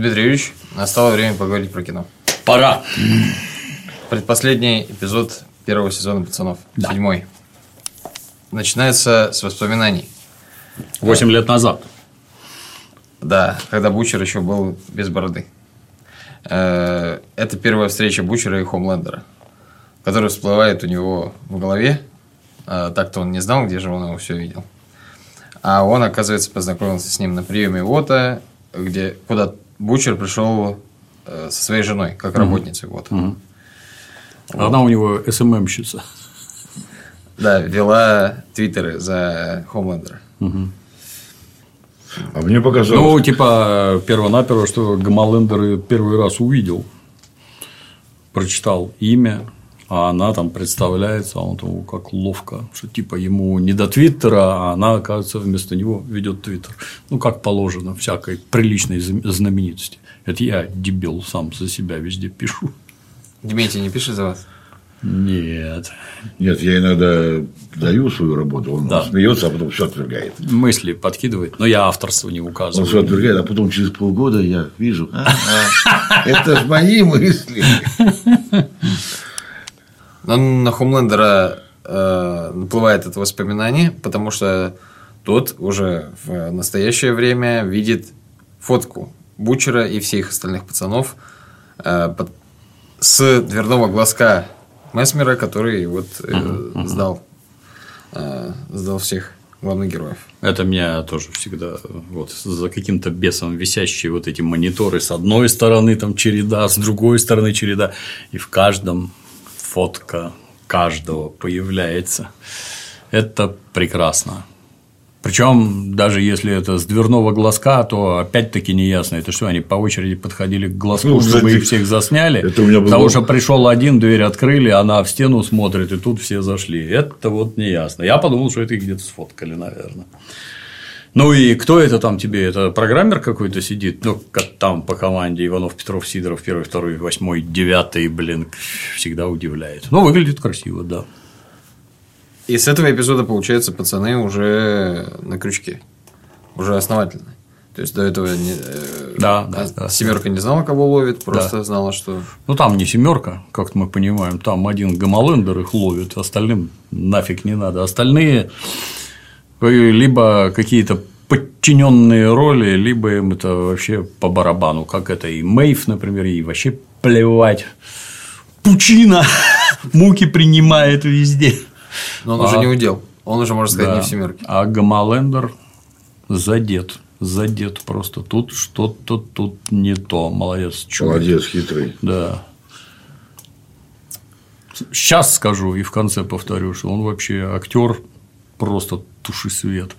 Дмитрий Юрьевич, настало время поговорить про кино. Пора. Предпоследний эпизод первого сезона «Пацанов». Да. Седьмой. Начинается с воспоминаний. Восемь лет назад. Да, когда Бучер еще был без бороды. Э, Это первая встреча Бучера и Хомлендера, которая всплывает у него в голове. Э, Так-то он не знал, где же он его все видел. А он, оказывается, познакомился с ним на приеме ВОТа, где, куда Бучер пришел э, со своей женой, как работницей ВОТа. Она у него СММщица. Да, вела твиттеры за Хомлендера. А мне показалось, Ну, типа, первонаперво, что Гамалендер первый раз увидел, прочитал имя, а она там представляется, а он там «О, как ловко, что типа ему не до Твиттера, а она, оказывается, вместо него ведет Твиттер. Ну, как положено, всякой приличной знаменитости. Это я, дебил, сам за себя везде пишу. Дмитрий не пишет за вас? Нет. нет, я иногда даю свою работу, он Да. смеется, а потом все отвергает. Мысли подкидывает, но я авторство не Он указываю. все отвергает, а потом через полгода я вижу, а, а, это ж мои мысли. На Хомлендера э, наплывает это воспоминание, потому что тот уже в настоящее время видит фотку Бучера и всех остальных пацанов э, под- с дверного глазка Месмера, который вот э, сдал, э, сдал всех главных героев. Это меня тоже всегда вот за каким-то бесом висящие вот эти мониторы. С одной стороны там череда, с другой стороны череда, и в каждом фотка каждого появляется. Это прекрасно. Причем, даже если это с дверного глазка, то опять-таки не ясно, это что, они по очереди подходили к глазку, Ну, чтобы кстати, их всех засняли, это у меня было- потому что пришел один, дверь открыли, она в стену смотрит, и тут все зашли. Это вот не ясно. Я подумал, что это их где-то сфоткали, наверное. Ну и кто это там тебе? Это программер какой-то сидит? Ну, как там по команде Иванов, Петров, Сидоров, первый, второй, восьмой, девятый, блин, всегда удивляет. Ну, выглядит красиво, да. И с этого эпизода, получается, пацаны уже на крючке. Уже основательно. То есть до этого не, э, Да, да, да. семерка не знала, кого ловит, просто знала, что Ну, там не семерка, как мы понимаем, там один гамалендер их ловит, остальным нафиг не надо. Остальные либо какие-то подчиненные роли, либо им это вообще по барабану, как это и Мейв, например, и вообще плевать. Пучина муки принимает везде. Но он уже А. не удел. Он уже, можно сказать, не в семерке. А Гамалендер задет. Задет просто. Тут что-то тут не то. Молодец. чует. Молодец, хитрый. Да. Сейчас скажу и в конце повторю, что он вообще актер просто туши свет.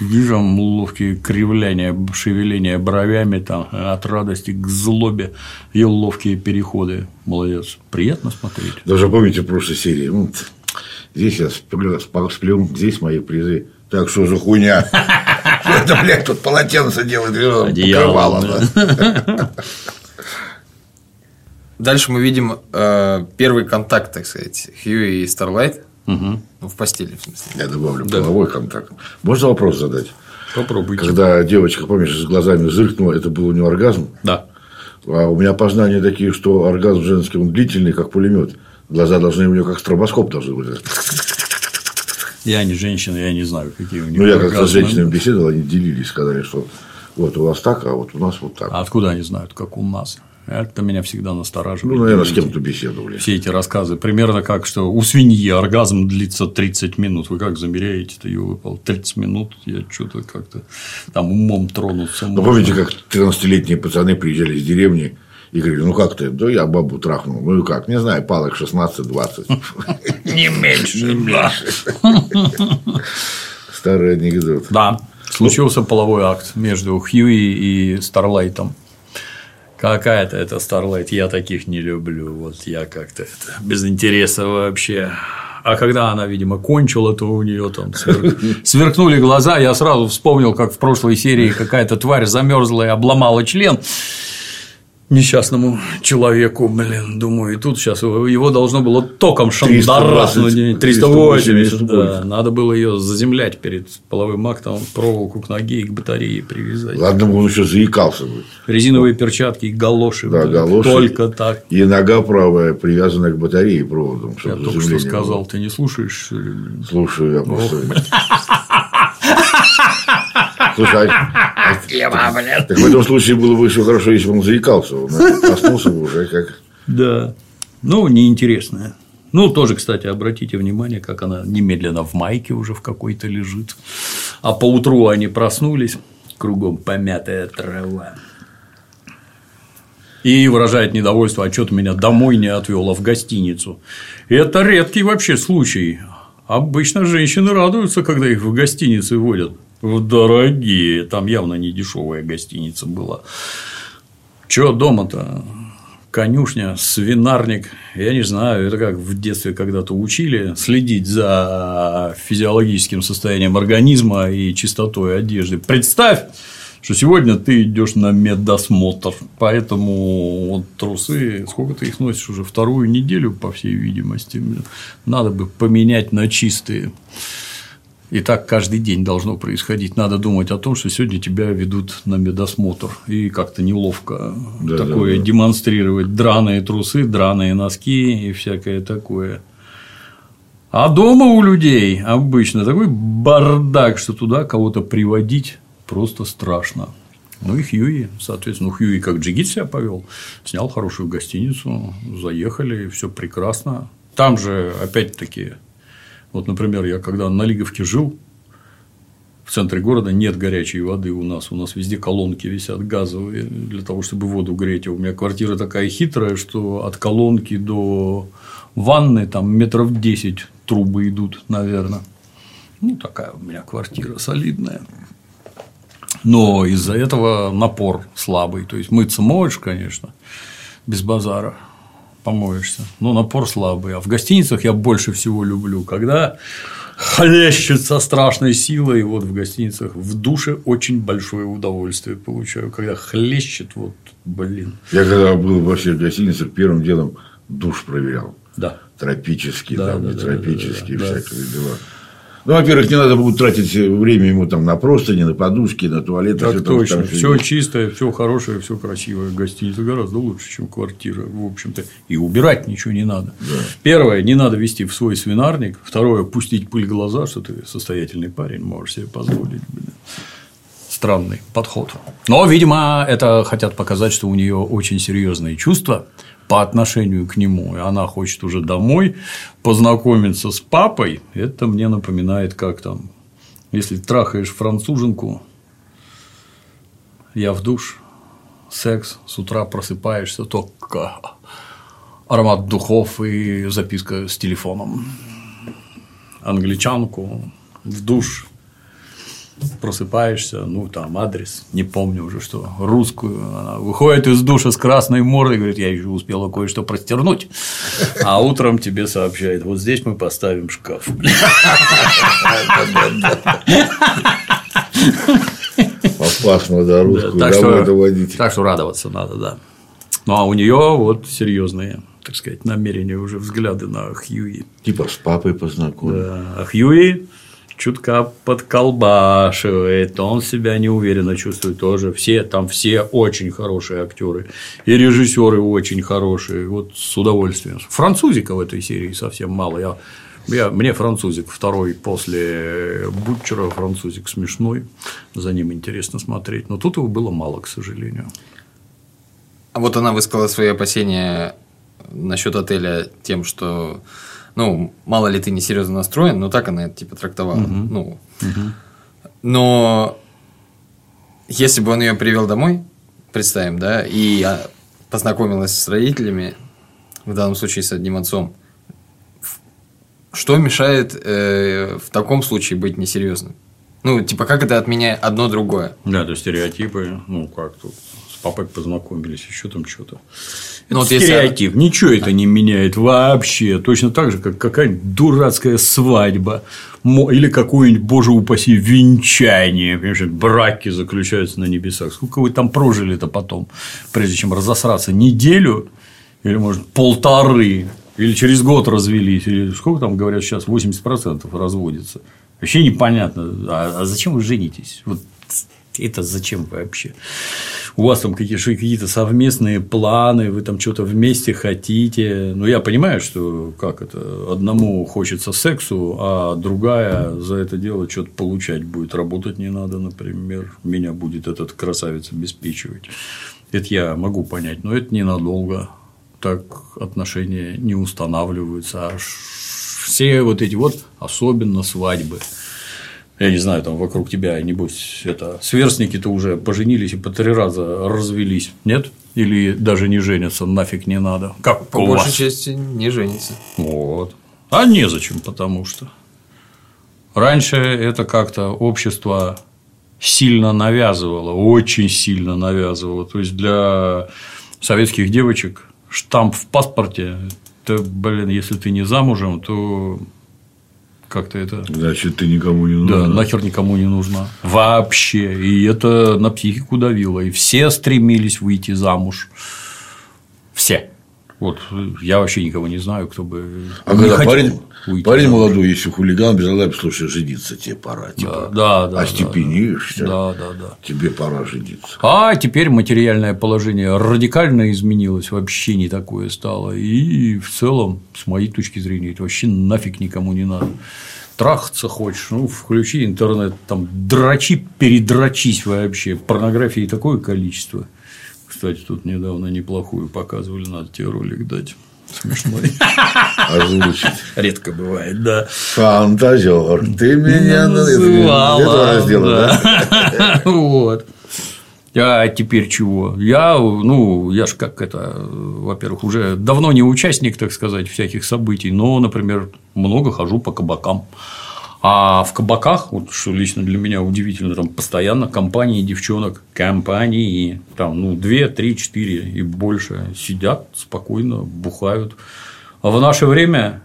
Вижу ловкие кривляния, шевеления бровями там, от радости к злобе и ловкие переходы. Молодец. Приятно смотреть. Даже помните в прошлой серии, ну, здесь я сплю, здесь мои призы. Так что за хуйня? Что это, блядь, тут полотенце делает, покрывало, да. Дальше мы видим э, первый контакт, так сказать, Хьюи и Старлайт. Ну, в постели, в смысле. Я добавлю половой контакт. Можно вопрос задать? Попробуйте. Когда девочка, помнишь, с глазами зыркнула, это был у нее оргазм? Да. А у меня познания такие, что оргазм женский, он длительный, как пулемет. Глаза должны у нее как стробоскоп должны быть. Я не женщина, я не знаю, какие у них Ну, я как-то с женщинами беседовал, они делились, сказали, что вот у вас так, а вот у нас вот так. А откуда они знают, как у нас? Это меня всегда настораживает. Ну, наверное, с кем-то беседовали. Все эти рассказы. Примерно как, что у свиньи оргазм длится 30 минут. Вы как замеряете-то ее выпал? 30 минут. Я что-то как-то там умом тронуться. Ну, помните, как 13-летние пацаны приезжали из деревни и говорили, ну, как ты? Да я бабу трахнул. Ну, и как? Не знаю, палок 16-20. Не меньше. Не меньше. Старый анекдот. Да, случился половой акт между Хьюи и Старлайтом. Какая-то это Старлайт, я таких не люблю. Вот я как-то это без интереса вообще. А когда она, видимо, кончила, то у нее там свер- сверкнули глаза. Я сразу вспомнил, как в прошлой серии какая-то тварь замерзла и обломала член. Несчастному человеку, блин, думаю, и тут сейчас его должно было током шандараснуть, 380, 380 да, надо было ее заземлять перед половым актом, проволоку к ноге и к батарее привязать. Ладно, он еще заикался бы. Резиновые перчатки и галоши, да, галоши, только так. И нога правая привязана к батарее проводом. Я только что сказал, было. ты не слушаешь? Слушаю, я просто. Слушай, а, а, так в этом случае было бы еще хорошо, если бы он заикался. Он проснулся бы уже как. Да. Ну, неинтересная. Ну, тоже, кстати, обратите внимание, как она немедленно в майке уже в какой-то лежит. А по утру они проснулись, кругом помятая трава. И выражает недовольство, а что ты меня домой не отвел, а в гостиницу. Это редкий вообще случай. Обычно женщины радуются, когда их в гостиницы водят дорогие, там явно не дешевая гостиница была. Чё дома-то? Конюшня, свинарник, я не знаю, это как в детстве когда-то учили следить за физиологическим состоянием организма и чистотой одежды. Представь, что сегодня ты идешь на медосмотр, поэтому вот трусы, сколько ты их носишь уже вторую неделю, по всей видимости, надо бы поменять на чистые. И так каждый день должно происходить. Надо думать о том, что сегодня тебя ведут на медосмотр. И как-то неловко да, такое да, да. демонстрировать. Драные трусы, драные носки и всякое такое. А дома у людей обычно такой бардак, что туда кого-то приводить просто страшно. Ну и Хьюи, соответственно, ну, Хьюи как джигит себя повел, снял хорошую гостиницу, заехали, все прекрасно. Там же, опять-таки, вот, например, я когда на Лиговке жил, в центре города нет горячей воды у нас. У нас везде колонки висят газовые для того, чтобы воду греть. А у меня квартира такая хитрая, что от колонки до ванны там метров 10 трубы идут, наверное. Ну, такая у меня квартира солидная. Но из-за этого напор слабый. То есть мыться можешь, конечно, без базара помоешься. Но напор слабый. А в гостиницах я больше всего люблю, когда хлещет со страшной силой. И вот в гостиницах в душе очень большое удовольствие получаю, когда хлещет, вот, блин. Я когда был во всех гостиницах, первым делом душ проверял. Да. Тропический, да, там, да, не да, тропический, да, да, да, всякие да. дела. Ну, во-первых, не надо будет тратить время ему там на простыни, на подушки, на туалет. Так все точно. Все чистое, все хорошее, все красивое. Гостиница гораздо лучше, чем квартира, в общем-то. И убирать ничего не надо. Да. Первое, не надо вести в свой свинарник. Второе, пустить пыль в глаза, что ты состоятельный парень, можешь себе позволить. Странный подход. Но, видимо, это хотят показать, что у нее очень серьезные чувства по отношению к нему, и она хочет уже домой познакомиться с папой, это мне напоминает, как там, если трахаешь француженку, я в душ, секс, с утра просыпаешься, только аромат духов и записка с телефоном. Англичанку в душ просыпаешься, ну, там, адрес, не помню уже что, русскую, она выходит из душа с красной мордой, говорит, я еще успела кое-что простернуть, а утром тебе сообщает, вот здесь мы поставим шкаф. Опасно, да, русскую так что, доводить. Так что радоваться надо, да. Ну, а у нее вот серьезные так сказать, намерения, уже взгляды на Хьюи. Типа с папой познакомиться. Да. А Хьюи чутка подколбашивает, он себя неуверенно чувствует тоже. Все там все очень хорошие актеры. И режиссеры очень хорошие. Вот с удовольствием. Французика в этой серии совсем мало. Я я, мне французик второй после Бутчера, французик смешной, за ним интересно смотреть, но тут его было мало, к сожалению. А вот она высказала свои опасения насчет отеля тем, что ну, мало ли ты несерьезно настроен, но так она это типа трактовала. Угу. Ну, угу. Но если бы он ее привел домой, представим, да, и познакомилась с родителями, в данном случае с одним отцом, что мешает э, в таком случае быть несерьезным? Ну, типа, как это отменяет одно другое? Да, то стереотипы, ну, как тут папой познакомились, еще там что-то. Ну, Это вот если- стереотип. Ничего это не меняет вообще. Точно так же, как какая-нибудь дурацкая свадьба. Или какое-нибудь, боже упаси, венчание. Понимаешь, браки заключаются на небесах. Сколько вы там прожили-то потом, прежде чем разосраться? Неделю? Или, может, полторы? Или через год развелись? Или сколько там, говорят, сейчас 80% разводится? Вообще непонятно. А, а зачем вы женитесь? Вот это зачем вообще? У вас там какие-то совместные планы, вы там что-то вместе хотите. Ну, я понимаю, что как это, одному хочется сексу, а другая за это дело что-то получать будет. Работать не надо, например. Меня будет этот красавец обеспечивать. Это я могу понять, но это ненадолго. Так отношения не устанавливаются. А все вот эти вот, особенно свадьбы. Я не знаю, там вокруг тебя, небось, это сверстники-то уже поженились и по три раза развелись, нет? Или даже не женятся, нафиг не надо. Как По у большей вас? части не женится. Вот. А незачем, потому что. Раньше это как-то общество сильно навязывало, очень сильно навязывало. То есть для советских девочек штамп в паспорте, это, блин, если ты не замужем, то как-то это Значит, ты никому не да, нужен. нахер никому не нужна. Вообще. И это на психику давило. И все стремились выйти замуж. Все. Вот я вообще никого не знаю, кто бы А не когда хотел парень, уйти парень молодой, если хулиган, без Allah, слушай, жениться тебе пора. Типа, Да, да, да, остепенишься, Да, да, да. тебе пора жениться. А теперь материальное положение радикально изменилось, вообще не такое стало. И в целом, с моей точки зрения, это вообще нафиг никому не надо. Трахаться хочешь, ну, включи интернет, там, дрочи, передрочись вообще. Порнографии такое количество. Кстати, тут недавно неплохую показывали, надо тебе ролик дать. Смешной. Озвучить. Редко бывает, да. Фантазер, ты меня Называла, Этого раздела, да? Вот. А теперь чего? Я, ну, я ж как это, во-первых, уже давно не участник, так сказать, всяких событий, но, например, много хожу по кабакам. А в кабаках, вот что лично для меня удивительно, там постоянно компании девчонок, компании, там, ну, две, три, четыре и больше сидят спокойно, бухают. А в наше время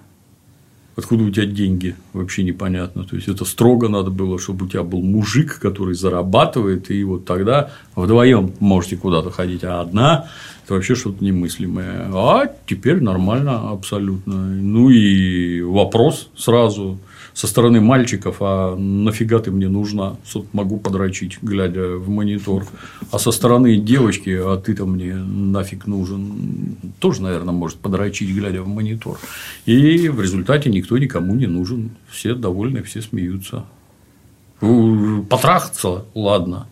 Откуда у тебя деньги, вообще непонятно. То есть это строго надо было, чтобы у тебя был мужик, который зарабатывает, и вот тогда вдвоем можете куда-то ходить, а одна это вообще что-то немыслимое. А теперь нормально абсолютно. Ну и вопрос сразу со стороны мальчиков, а нафига ты мне нужна, могу подрочить, глядя в монитор. А со стороны девочки, а ты-то мне нафиг нужен, тоже, наверное, может подрочить, глядя в монитор. И в результате никто никому не нужен. Все довольны, все смеются. Потрахаться, ладно,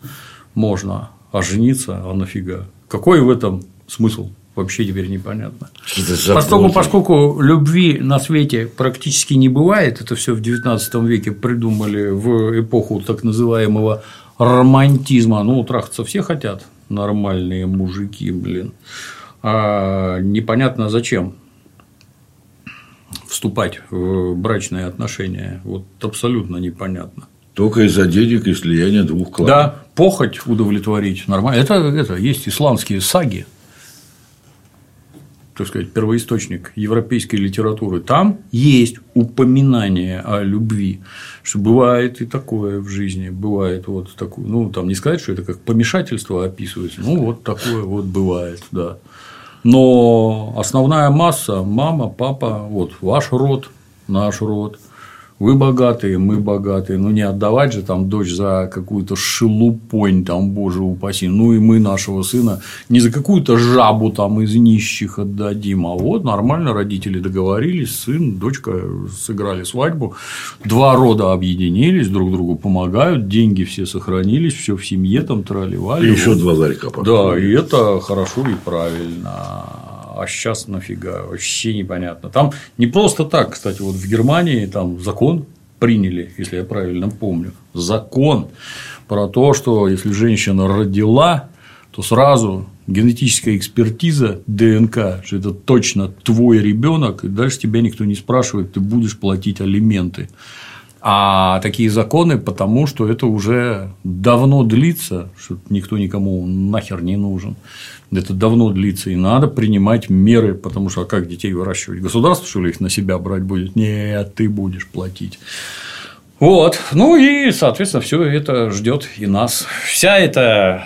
можно, а жениться, а нафига? Какой в этом смысл? Вообще теперь непонятно. Поскольку, поскольку любви на свете практически не бывает, это все в XIX веке придумали в эпоху так называемого романтизма. Ну, трахаться все хотят, нормальные мужики, блин. А непонятно зачем вступать в брачные отношения. Вот абсолютно непонятно. Только из-за денег и слияния двух кланов. Да, похоть удовлетворить нормально. Это, это есть исландские саги, так сказать, первоисточник европейской литературы. Там есть упоминание о любви, что бывает и такое в жизни, бывает вот такое, ну, там не сказать, что это как помешательство описывается, ну, вот такое вот бывает, да. Но основная масса – мама, папа, вот ваш род, наш род, вы богатые, мы богатые, ну не отдавать же там дочь за какую-то шелупонь, там, боже упаси, ну и мы нашего сына не за какую-то жабу там из нищих отдадим, а вот нормально родители договорились, сын, дочка сыграли свадьбу, два рода объединились, друг другу помогают, деньги все сохранились, все в семье там трали-вали. И еще вот. два ларька Да, и это хорошо и правильно. А сейчас нафига? Вообще непонятно. Там не просто так, кстати, вот в Германии там закон приняли, если я правильно помню, закон про то, что если женщина родила, то сразу генетическая экспертиза ДНК, что это точно твой ребенок, и дальше тебя никто не спрашивает, ты будешь платить алименты. А такие законы, потому что это уже давно длится, что никто никому нахер не нужен. Это давно длится, и надо принимать меры, потому что а как детей выращивать? Государство, что ли, их на себя брать будет? Нет, ты будешь платить. Вот. Ну и, соответственно, все это ждет и нас. Вся эта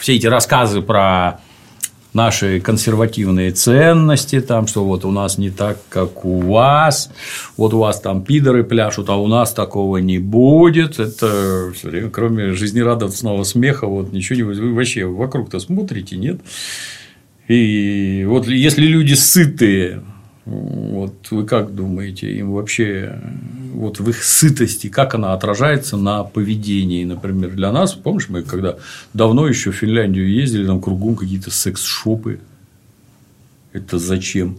все эти рассказы про наши консервативные ценности, там, что вот у нас не так, как у вас, вот у вас там пидоры пляшут, а у нас такого не будет. Это все время, кроме жизнерадостного смеха, вот ничего не вы вообще вокруг-то смотрите, нет? И вот если люди сытые, вот вы как думаете, им вообще вот в их сытости, как она отражается на поведении, например, для нас, помнишь, мы когда давно еще в Финляндию ездили, там кругом какие-то секс-шопы, это зачем?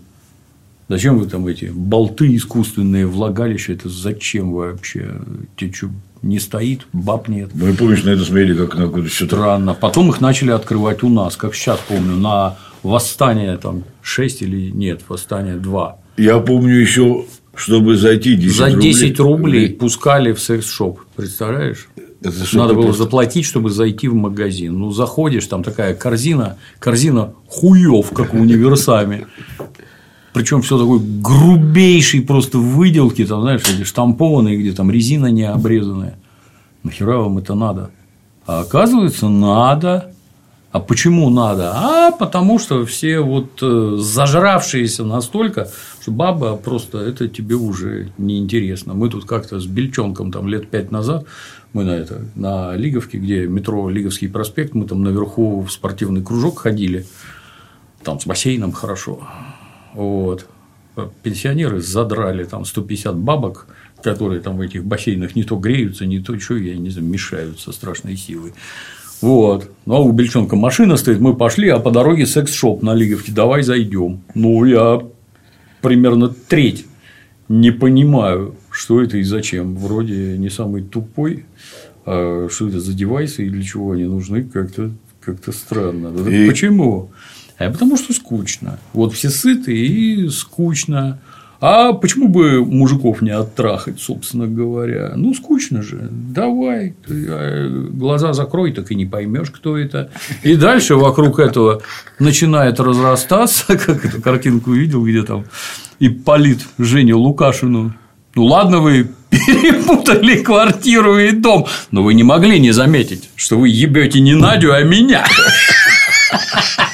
Зачем вы там эти болты искусственные, влагалища, это зачем вообще? Тебе что, не стоит, баб нет. Мы, помнишь, на это смотрели как на какое-то что-то. Странно. Потом их начали открывать у нас, как сейчас помню, на восстание там 6 или нет, восстание 2. Я помню еще, чтобы зайти 10 За 10 рублей, рублей пускали в секс-шоп, представляешь? Это Надо было просто... заплатить, чтобы зайти в магазин. Ну, заходишь, там такая корзина, корзина хуев, как в универсаме. Причем все такой грубейший просто выделки, там, знаешь, эти штампованные, где там резина не обрезанная. Нахера вам это надо? А оказывается, надо. А почему надо? А потому что все вот э, зажравшиеся настолько, что баба просто это тебе уже неинтересно. Мы тут как-то с Бельчонком там лет пять назад мы на это на Лиговке, где метро Лиговский проспект, мы там наверху в спортивный кружок ходили, там с бассейном хорошо. Вот. Пенсионеры задрали там 150 бабок, которые там в этих бассейнах не то греются, не то что, я не знаю, мешаются страшной силой. Вот. Ну, а у Бельчонка машина стоит, мы пошли, а по дороге секс-шоп на Лиговке, давай зайдем. Ну, я примерно треть не понимаю, что это и зачем. Вроде не самый тупой, а что это за девайсы и для чего они нужны, как-то как странно. И... Почему? А потому что скучно. Вот все сыты и скучно. А почему бы мужиков не оттрахать, собственно говоря? Ну, скучно же. Давай, э, глаза закрой, так и не поймешь, кто это. И дальше вокруг этого начинает разрастаться, как эту картинку видел, где там и полит Женю Лукашину. Ну ладно, вы перепутали квартиру и дом, но вы не могли не заметить, что вы ебете не Надю, а меня.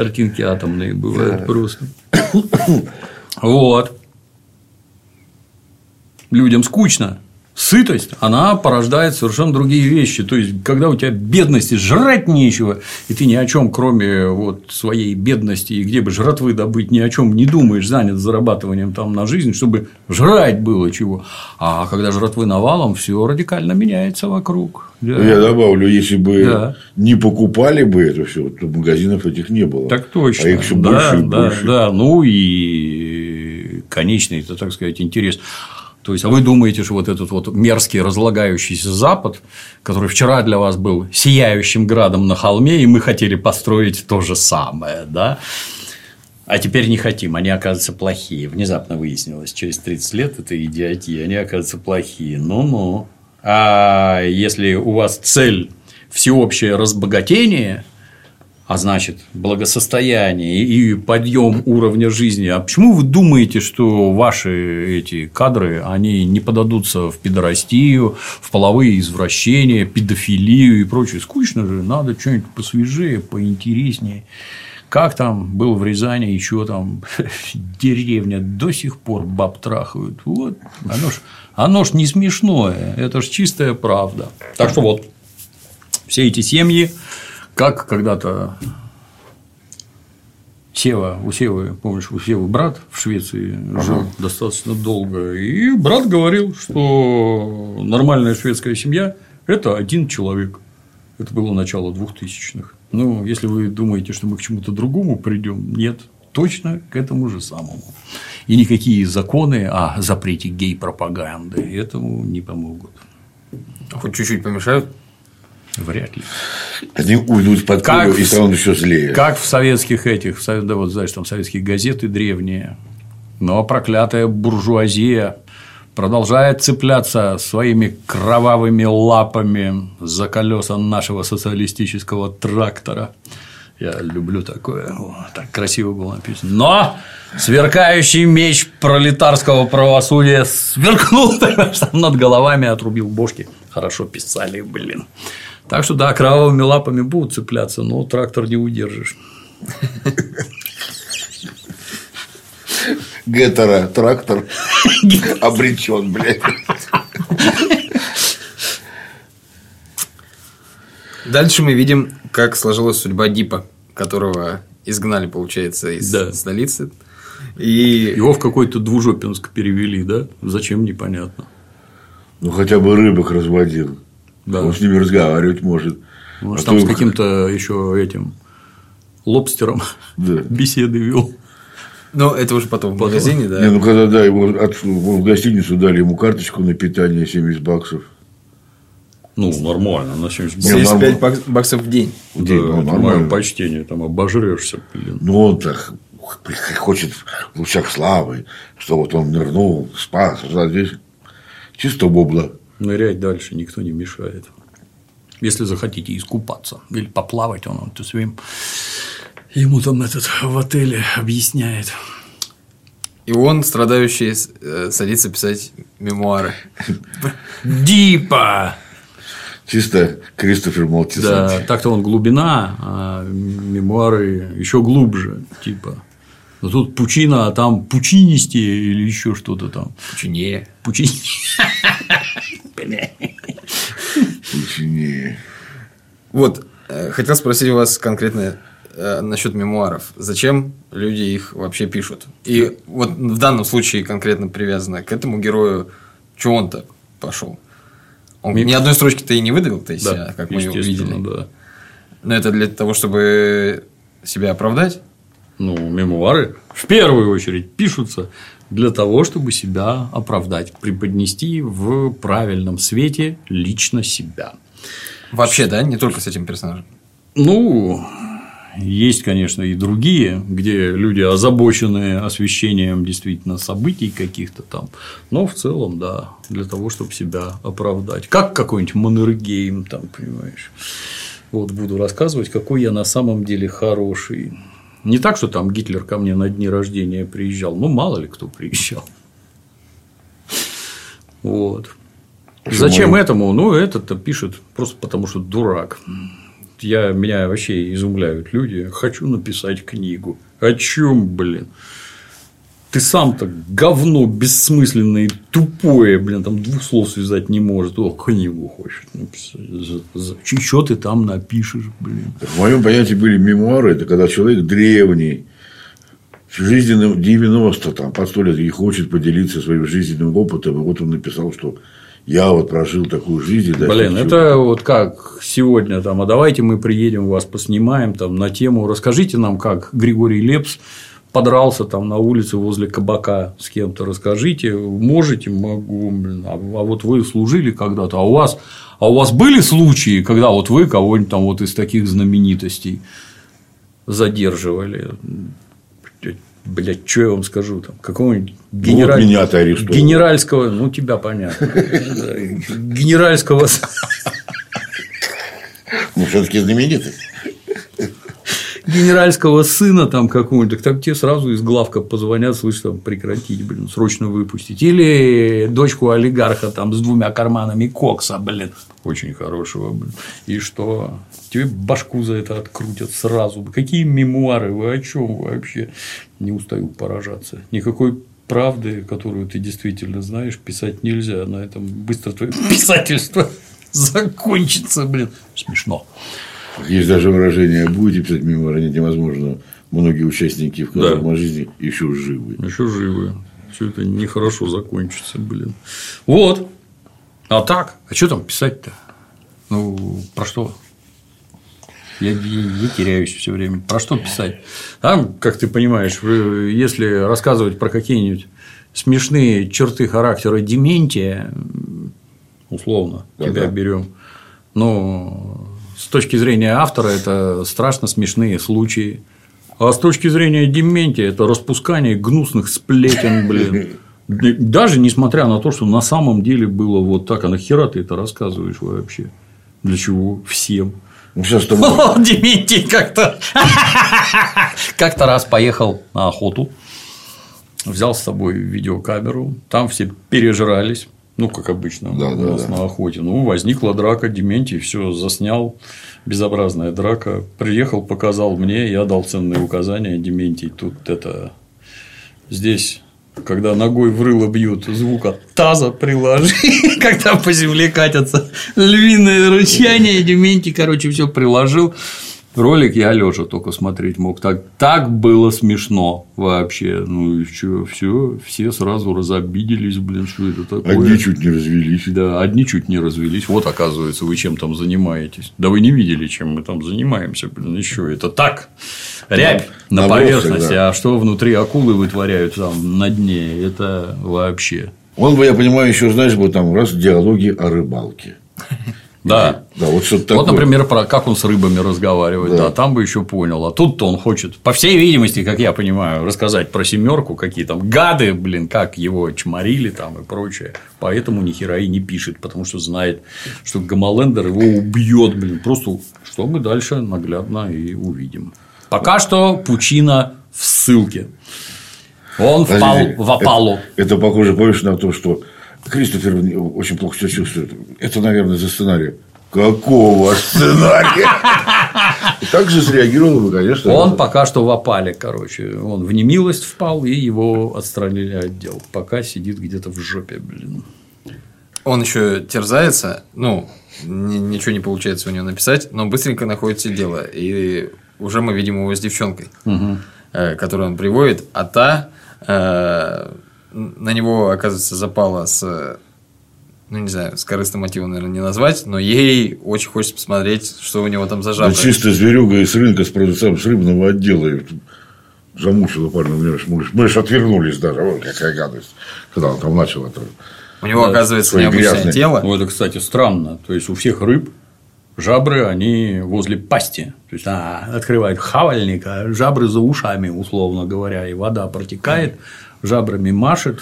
Картинки атомные бывают просто. Вот. Людям скучно сытость, она порождает совершенно другие вещи. То есть, когда у тебя бедности, жрать нечего, и ты ни о чем, кроме вот своей бедности, и где бы жратвы добыть, ни о чем не думаешь, занят зарабатыванием там на жизнь, чтобы жрать было чего. А когда жратвы навалом, все радикально меняется вокруг. Да. Я добавлю, если бы да. не покупали бы это все, то магазинов этих не было. Так точно. А их все да, больше и да, больше. Да, ну и конечный, это, так сказать, интерес. То есть, а вы думаете, что вот этот вот мерзкий разлагающийся Запад, который вчера для вас был сияющим градом на холме, и мы хотели построить то же самое, да? А теперь не хотим, они оказываются плохие. Внезапно выяснилось, через 30 лет это идиотия, они оказываются плохие. Ну-ну. А если у вас цель всеобщее разбогатение, а значит благосостояние и подъем уровня жизни. А почему вы думаете, что ваши эти кадры, они не подадутся в пидорастию, в половые извращения, педофилию и прочее? Скучно же, надо что-нибудь посвежее, поинтереснее. Как там был в Рязани, еще там деревня до сих пор баб трахают. Вот, оно ж, оно ж не смешное, это ж чистая правда. Так что вот, все эти семьи, как когда-то Сева, у Севы, помнишь, у Севы брат в Швеции жил ага. достаточно долго, и брат говорил, что нормальная шведская семья – это один человек. Это было начало двухтысячных. Ну, если вы думаете, что мы к чему-то другому придем, нет, точно к этому же самому. И никакие законы о запрете гей-пропаганды этому не помогут. Хоть чуть-чуть помешают? Вряд ли. Они уйдут под Как и станут еще злее. Как в советских этих, да вот знаешь, там советские газеты древние, но проклятая буржуазия продолжает цепляться своими кровавыми лапами за колеса нашего социалистического трактора. Я люблю такое. О, так красиво было написано. Но сверкающий меч пролетарского правосудия сверкнул над головами отрубил бошки. Хорошо писали, блин. Так что да, кровавыми лапами будут цепляться, но трактор не удержишь. Гетера, трактор обречен, блядь. Дальше мы видим, как сложилась судьба Дипа, которого изгнали, получается, из Да. столицы. И Его в какой-то двужопинск перевели, да? Зачем, непонятно. Ну, хотя бы рыбок разводил. Да. Он с ними разговаривать может. Может, А там то- с каким-то еще этим лобстером Да. беседы вел. ну, это уже потом в Потом. магазине, да. Не, ну когда да, его от- в гостиницу дали ему карточку на питание 70 баксов. Ну, нормально, на 70 Не, баксов. 75 нормально. бакс- баксов в день. В Да, день, ну, это мое нормально. почтение, там обожрешься, блин. Ну, он так хочет в лучах славы, что вот он нырнул, спас, а здесь чисто бобла. Нырять дальше никто не мешает. Если захотите искупаться или поплавать, он вот своим ему там этот в отеле объясняет. И он, страдающий, э, садится писать мемуары. Дипа! Чисто Кристофер Молтисон. Да, так-то он глубина, а мемуары еще глубже, типа. Но тут пучина, а там пучинистее или еще что-то там. Чунее. Пучини. Ученее. Вот, э, хотел спросить у вас конкретно э, насчет мемуаров. Зачем люди их вообще пишут? И вот в данном случае конкретно привязано к этому герою, что он-то пошел? Он Ми- ни одной строчки-то и не выдавил-то из Да, себя, как мы его естественно, видели. да. Но это для того, чтобы себя оправдать? Ну, мемуары в первую очередь пишутся для того, чтобы себя оправдать, преподнести в правильном свете лично себя. Вообще, да? Не только с этим персонажем. Ну, есть, конечно, и другие, где люди озабочены освещением действительно событий каких-то там. Но в целом, да, для того, чтобы себя оправдать. Как какой-нибудь Маннергейм, там, понимаешь. Вот буду рассказывать, какой я на самом деле хороший. Не так, что там Гитлер ко мне на дни рождения приезжал, ну мало ли кто приезжал. Вот. Зачем этому? Ну, этот-то пишет просто потому, что дурак. Я, меня вообще изумляют люди. Хочу написать книгу. О чем, блин? Ты сам-то говно бессмысленное и тупое, блин, там двух слов связать не может. О, книгу хочет написать. Что ты там напишешь, блин? В моем понятии были мемуары, это когда человек древний, жизненным 90 там, под сто лет и хочет поделиться своим жизненным опытом. И вот он написал, что я вот прожил такую жизнь. да, Блин, хочу». это вот как сегодня там, а давайте мы приедем, вас поснимаем там на тему, расскажите нам, как Григорий Лепс подрался там на улице возле кабака с кем-то, расскажите, можете, могу, блин, а, а вот вы служили когда-то, а у вас, а у вас были случаи, когда вот вы кого-нибудь там вот из таких знаменитостей задерживали? Блять, что я вам скажу там, какого-нибудь Ну, генераль- вот арестовали. генеральского, ну тебя понятно, генеральского Ну, все-таки знаменитый. Генеральского сына там какого-нибудь, так тебе сразу из главка позвонят, слышь, там прекратить, блин, срочно выпустить. Или дочку олигарха там с двумя карманами кокса, блин, очень хорошего, блин. И что? Тебе башку за это открутят сразу. Какие мемуары? Вы о чем вообще? Не устаю поражаться. Никакой правды, которую ты действительно знаешь, писать нельзя. На этом быстро твое писательство закончится, блин. Смешно. Есть даже выражение, будете писать мемуары, нет, невозможно. Многие участники в Да. да. жизни еще живы. Еще живы. Все это нехорошо закончится, блин. Вот. А так? А что там писать-то? Ну, про что? Я, я- я теряюсь все время. Про что писать? Там, как ты понимаешь, если рассказывать про какие-нибудь смешные черты характера дементия, условно, Да, тебя да. берем, Ну, с точки зрения автора, это страшно смешные случаи. А с точки зрения Дементия, это распускание гнусных сплетен, блин. Даже несмотря на то, что на самом деле было вот так, а нахера ты это рассказываешь вообще? Для чего? Всем. Ну, сейчас там... Дементий как-то как-то раз поехал на охоту, взял с собой видеокамеру, там все пережрались, ну, как обычно Да, у да, нас да. на охоте. Ну, возникла драка, Дементий все заснял, безобразная драка. Приехал, показал мне, я дал ценные указания. Дементий, тут это здесь когда ногой в рыло бьют, звук от таза приложи, когда по земле катятся львиное рычание, Дементий, короче, все приложил. Ролик я лежа только смотреть мог. Так, так было смешно вообще. Ну и что, все, все сразу разобиделись, блин, что это такое. Одни чуть не развелись. Да, одни чуть не развелись. Вот, оказывается, вы чем там занимаетесь. Да вы не видели, чем мы там занимаемся, блин, еще это так. Рябь на Набросок, поверхности, да. а что внутри акулы вытворяют там на дне, это вообще. Он бы, я понимаю, еще, знаешь, бы там раз диалоги о рыбалке. Да. Да, вот что-то такое. Вот, например, про как он с рыбами разговаривает, Да. да, там бы еще понял. А тут-то он хочет, по всей видимости, как я понимаю, рассказать про семерку, какие там гады, блин, как его чморили там и прочее. Поэтому ни хера и не пишет, потому что знает, что Гамалендер его убьет, блин. Просто что мы дальше наглядно и увидим. Пока что Пучина в ссылке. Он впал Подождите, в опалу. Это, это похоже больше на то, что Кристофер очень плохо себя чувствует. Это, наверное, за сценария. Какого сценария? И так же среагировал бы, конечно. Он пока что в опале, короче. Он в немилость впал, и его отстранили отдел. Пока сидит где-то в жопе, блин. Он еще терзается, ну, ни- ничего не получается у него написать, но быстренько находит себе дело. И уже мы видим его с девчонкой, э, которую он приводит, а та э, на него, оказывается, запала с ну, не знаю, с корыстным мотивом, наверное, не назвать, но ей очень хочется посмотреть, что у него там за Да жабры. чисто зверюга из рынка с продавцом с рыбного отдела. И Замучила парня, мы мы ж- мы ж отвернулись даже. Вот какая гадость. Когда он там начал это. У него, оказывается, свои необычное грязные. тело. Ну, это, кстати, странно. То есть, у всех рыб жабры, они возле пасти. То есть, а, открывают хавальник, а жабры за ушами, условно говоря, и вода протекает, жабрами машет,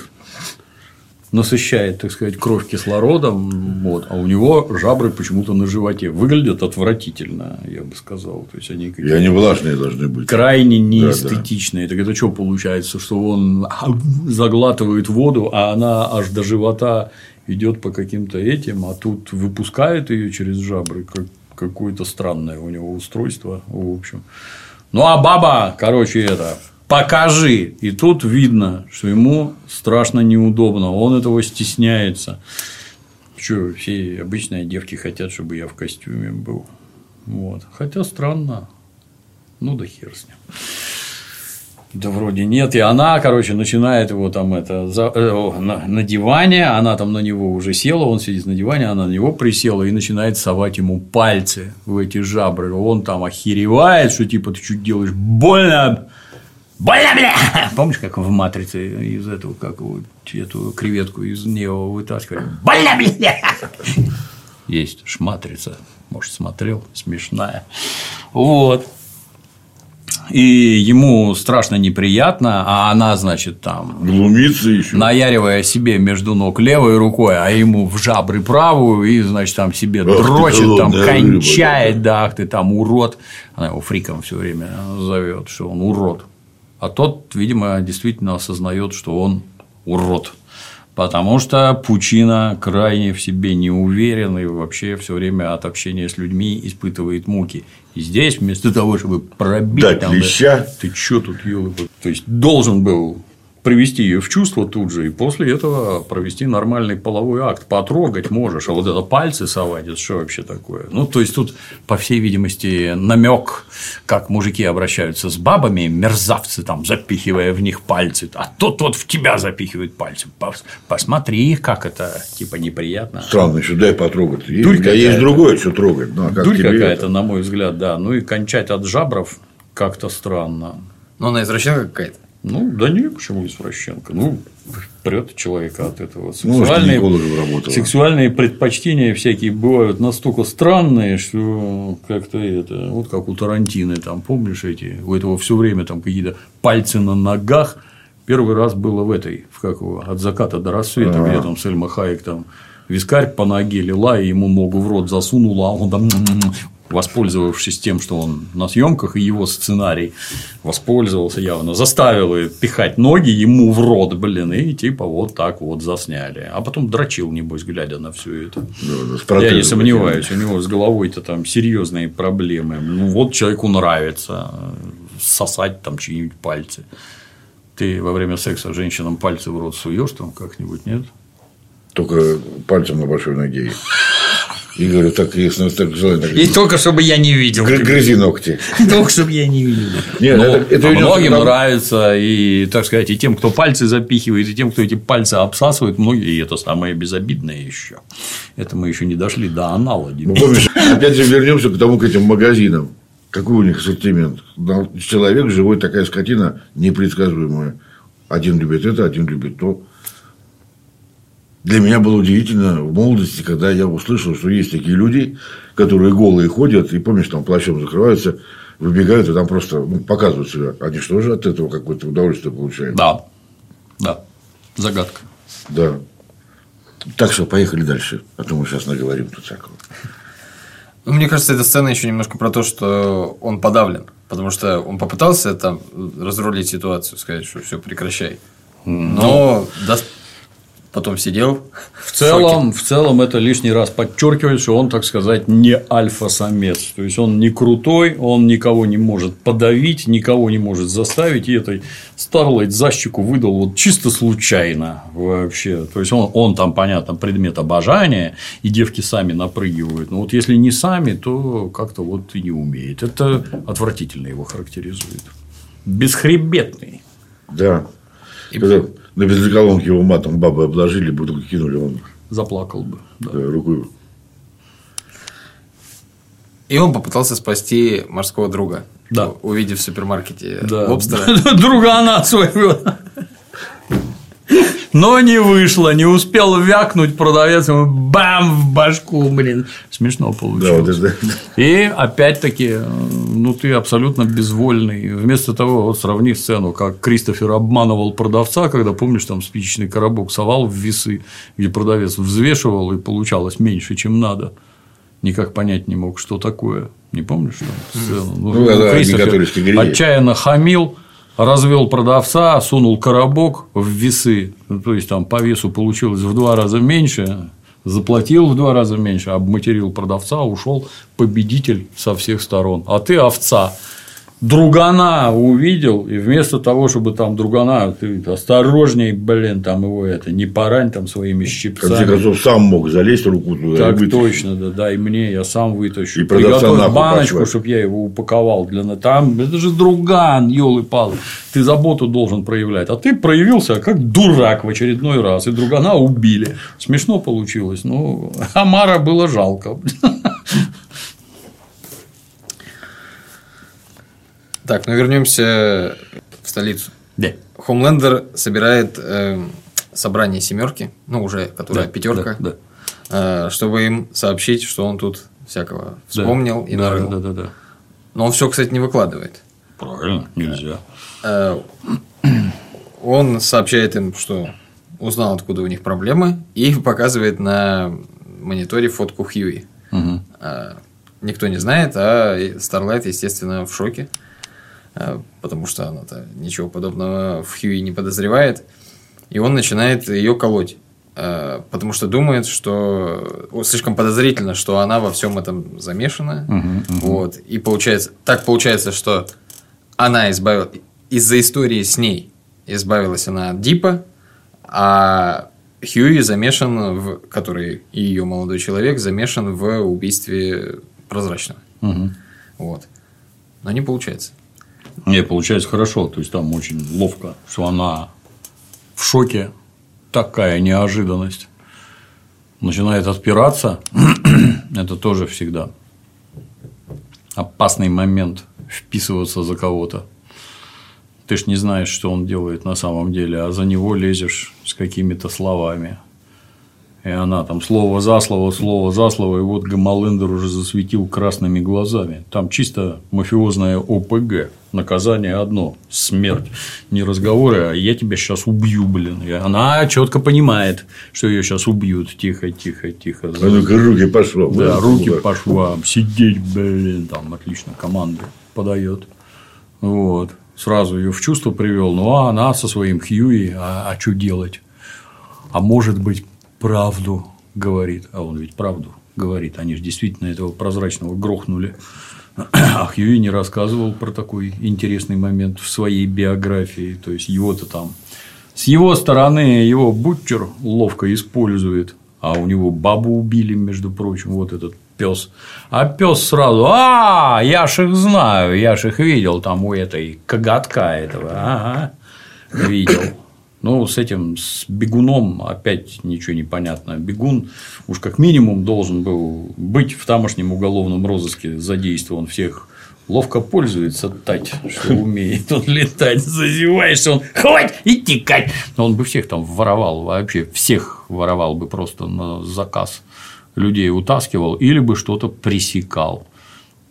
насыщает, так сказать, кровь кислородом, вот, а у него жабры почему-то на животе выглядят отвратительно, я бы сказал. То есть, они И они влажные должны быть. крайне Да, да. неэстетичные. Так это что получается, что он заглатывает воду, а она аж до живота идет по каким-то этим, а тут выпускает ее через жабры, как какое-то странное у него устройство, в общем. Ну а баба, короче, это покажи. И тут видно, что ему страшно неудобно, он этого стесняется. Че, все обычные девки хотят, чтобы я в костюме был. Вот. Хотя странно. Ну да хер с ним. Да вроде нет. И она, короче, начинает его там это за- э, на, на диване, она там на него уже села, он сидит на диване, она на него присела и начинает совать ему пальцы в эти жабры. Он там охеревает, что типа ты что делаешь? Больно! Больно, бля! Помнишь, как в матрице из этого, как вот эту креветку из Нео вытаскивали? Больно, бля! Есть ж матрица. Может, смотрел, смешная. Вот. И ему страшно неприятно, а она, значит, там Глумиться еще. наяривая себе между ног левой рукой, а ему в жабры правую, и, значит, там себе Ах ты дрочит, там голодная рыба, кончает, да, ах ты там урод. Она его фриком все время зовет, что он урод. А тот, видимо, действительно осознает, что он урод. Потому что Пучина крайне в себе не уверен и вообще все время от общения с людьми испытывает муки. И здесь, вместо того, чтобы пробить Дать там, леща. ты чё тут, ёлка? То есть должен был привести ее в чувство тут же, и после этого провести нормальный половой акт. Потрогать можешь, а вот это пальцы совать, это что вообще такое? Ну, то есть тут, по всей видимости, намек, как мужики обращаются с бабами, мерзавцы там, запихивая в них пальцы, а тот вот в тебя запихивает пальцы. Пос- Посмотри, как это типа неприятно. Странно еще, дай потрогать. Есть, Дурь меня есть другое, что трогать. Ну, а как Дурь какая-то, это? на мой взгляд, да. Ну и кончать от жабров как-то странно. Ну, она извращенка какая-то. Ну, да не, почему извращенка? Ну, прет человека от этого. Ну, может, Сексуальные, работала. сексуальные предпочтения всякие бывают настолько странные, что как-то это, вот как у Тарантино, там, помнишь эти, у этого все время там какие-то пальцы на ногах. Первый раз было в этой, в как его, от заката до рассвета, Ага. где там Сельма Хайек там вискарь по ноге лила, и ему ногу в рот засунула, а он там воспользовавшись тем, что он на съемках и его сценарий воспользовался явно, заставил ее пихать ноги ему в рот, блин, и типа вот так вот засняли. А потом дрочил, небось, глядя на все это. Да, Я не сомневаюсь, у него с головой-то там серьезные проблемы. Ну вот человеку нравится сосать там чьи-нибудь пальцы. Ты во время секса женщинам пальцы в рот суешь там как-нибудь, нет? Только пальцем на большой ноге. И говорю, так, если так желательно, И только чтобы я не видел. гры- грызи ногти. Только чтобы я не видел. Нет, Ну, это- это а многим нравится, и, так сказать, и тем, кто пальцы запихивает, и тем, кто эти пальцы обсасывает, многие, и это самое безобидное еще. Это мы еще не дошли до анала. Ну, помнишь, опять же вернемся к тому, к этим магазинам. Какой у них ассортимент? Человек живой, такая скотина непредсказуемая. Один любит это, один любит то. Для меня было удивительно в молодости, когда я услышал, что есть такие люди, которые голые ходят, и помнишь, там плащом закрываются, выбегают и там просто ну, показывают себя. Они что же от этого какое-то удовольствие получают? Да, да, загадка. Да. Так что поехали дальше, а то мы сейчас наговорим тут всякого. Ну, мне кажется, эта сцена еще немножко про то, что он подавлен. Потому что он попытался там разрулить ситуацию, сказать, что все, прекращай. Но даст- потом сидел. В целом, в целом это лишний раз подчеркивает, что он, так сказать, не альфа-самец. То есть он не крутой, он никого не может подавить, никого не может заставить. И этой Старлайт защику выдал вот чисто случайно вообще. То есть он, он там, понятно, предмет обожания, и девки сами напрыгивают. Но вот если не сами, то как-то вот и не умеет. Это отвратительно его характеризует. Бесхребетный. Да. Когда на бензоколонке его матом бабы обложили, бутылку кинули, он Заплакал бы. да. да, рукой. И он попытался спасти морского друга. Да. Увидев в супермаркете Да. лобстера. Другана своего. Но не вышло, не успел вякнуть продавец, ему бам в башку, блин. Смешно Да, получилось. вот это. И опять-таки, э, ну ты абсолютно безвольный. Вместо того, вот сравни сцену, как Кристофер обманывал продавца, когда, помнишь, там спичечный коробок совал в весы, где продавец взвешивал, и получалось меньше, чем надо. Никак понять не мог, что такое. Не помнишь там сцену? Ну, да, да, Кристофер отчаянно хамил, развел продавца, сунул коробок в весы, ну, то есть там по весу получилось в два раза меньше, заплатил в два раза меньше, обматерил продавца, ушел победитель со всех сторон. А ты овца. Другана увидел, и вместо того, чтобы там другана, ты осторожней, блин, там его это, не порань там своими В конце щипцами. концов, сам мог залезть руку туда. и Так вытащить. точно, да, дай мне, я сам вытащу. И Приготовь баночку, чтобы я его упаковал для там. Это же друган, елы палы Ты заботу должен проявлять. А ты проявился как дурак в очередной раз. И другана убили. Смешно получилось. Ну, Амара было жалко. Так, ну вернемся в столицу. Да. Хомлендер собирает э, собрание семерки, ну уже которая Да, пятерка, да, э, чтобы им сообщить, что он тут всякого вспомнил и да, нарыл. да, да, да. Но он все, кстати, не выкладывает. Правильно, нельзя. Э, Он сообщает им, что узнал, откуда у них проблемы, и показывает на мониторе фотку Хьюи. Мгм. Э, Никто не знает, а Старлайт, естественно, в шоке, потому что она-то ничего подобного в Хьюи не подозревает. И он начинает ее колоть, э, потому что думает, что о, слишком подозрительно, что она во всем этом замешана. Мгм, мгм. Вот. И получается, так получается, что она избавилась из-за истории с ней избавилась она от Дипа, а Хьюи замешан в, который и ее молодой человек замешан в убийстве прозрачного. Мгм. Вот. Но не получается. Не, получается хорошо. То есть там очень ловко, что она в шоке. Такая неожиданность. Начинает отпираться. Это тоже всегда опасный момент вписываться за кого-то. Ты ж не знаешь, что он делает на самом деле, а за него лезешь с какими-то словами. И она там слово за слово, слово за слово, и вот Гамалендер уже засветил красными глазами. Там чисто мафиозное ОПГ. Наказание одно – смерть. Не разговоры, а я тебя сейчас убью, блин. И она четко понимает, что ее сейчас убьют. Тихо, тихо, тихо. А ну-ка, руки по швам. Да, руки по швам. Сидеть, блин, там отлично команды подает. Вот. Сразу ее в чувство привел. Ну, а она со своим Хьюи, а, а что делать? А может быть, правду говорит. А он ведь правду говорит. Они же действительно этого прозрачного грохнули. А Хьюи не рассказывал про такой интересный момент в своей биографии. То есть его-то там с его стороны его бутчер ловко использует, а у него бабу убили, между прочим, вот этот пес. А пес сразу, а, я ж их знаю, я ж их видел там у этой коготка этого, ага, видел. Ну, с этим, с бегуном опять ничего не понятно. Бегун уж как минимум должен был быть в тамошнем уголовном розыске задействован всех ловко пользуется тать, что умеет он летать, зазеваешься, он хватит и текать. Но он бы всех там воровал, вообще всех воровал бы просто на заказ. Людей утаскивал или бы что-то пресекал.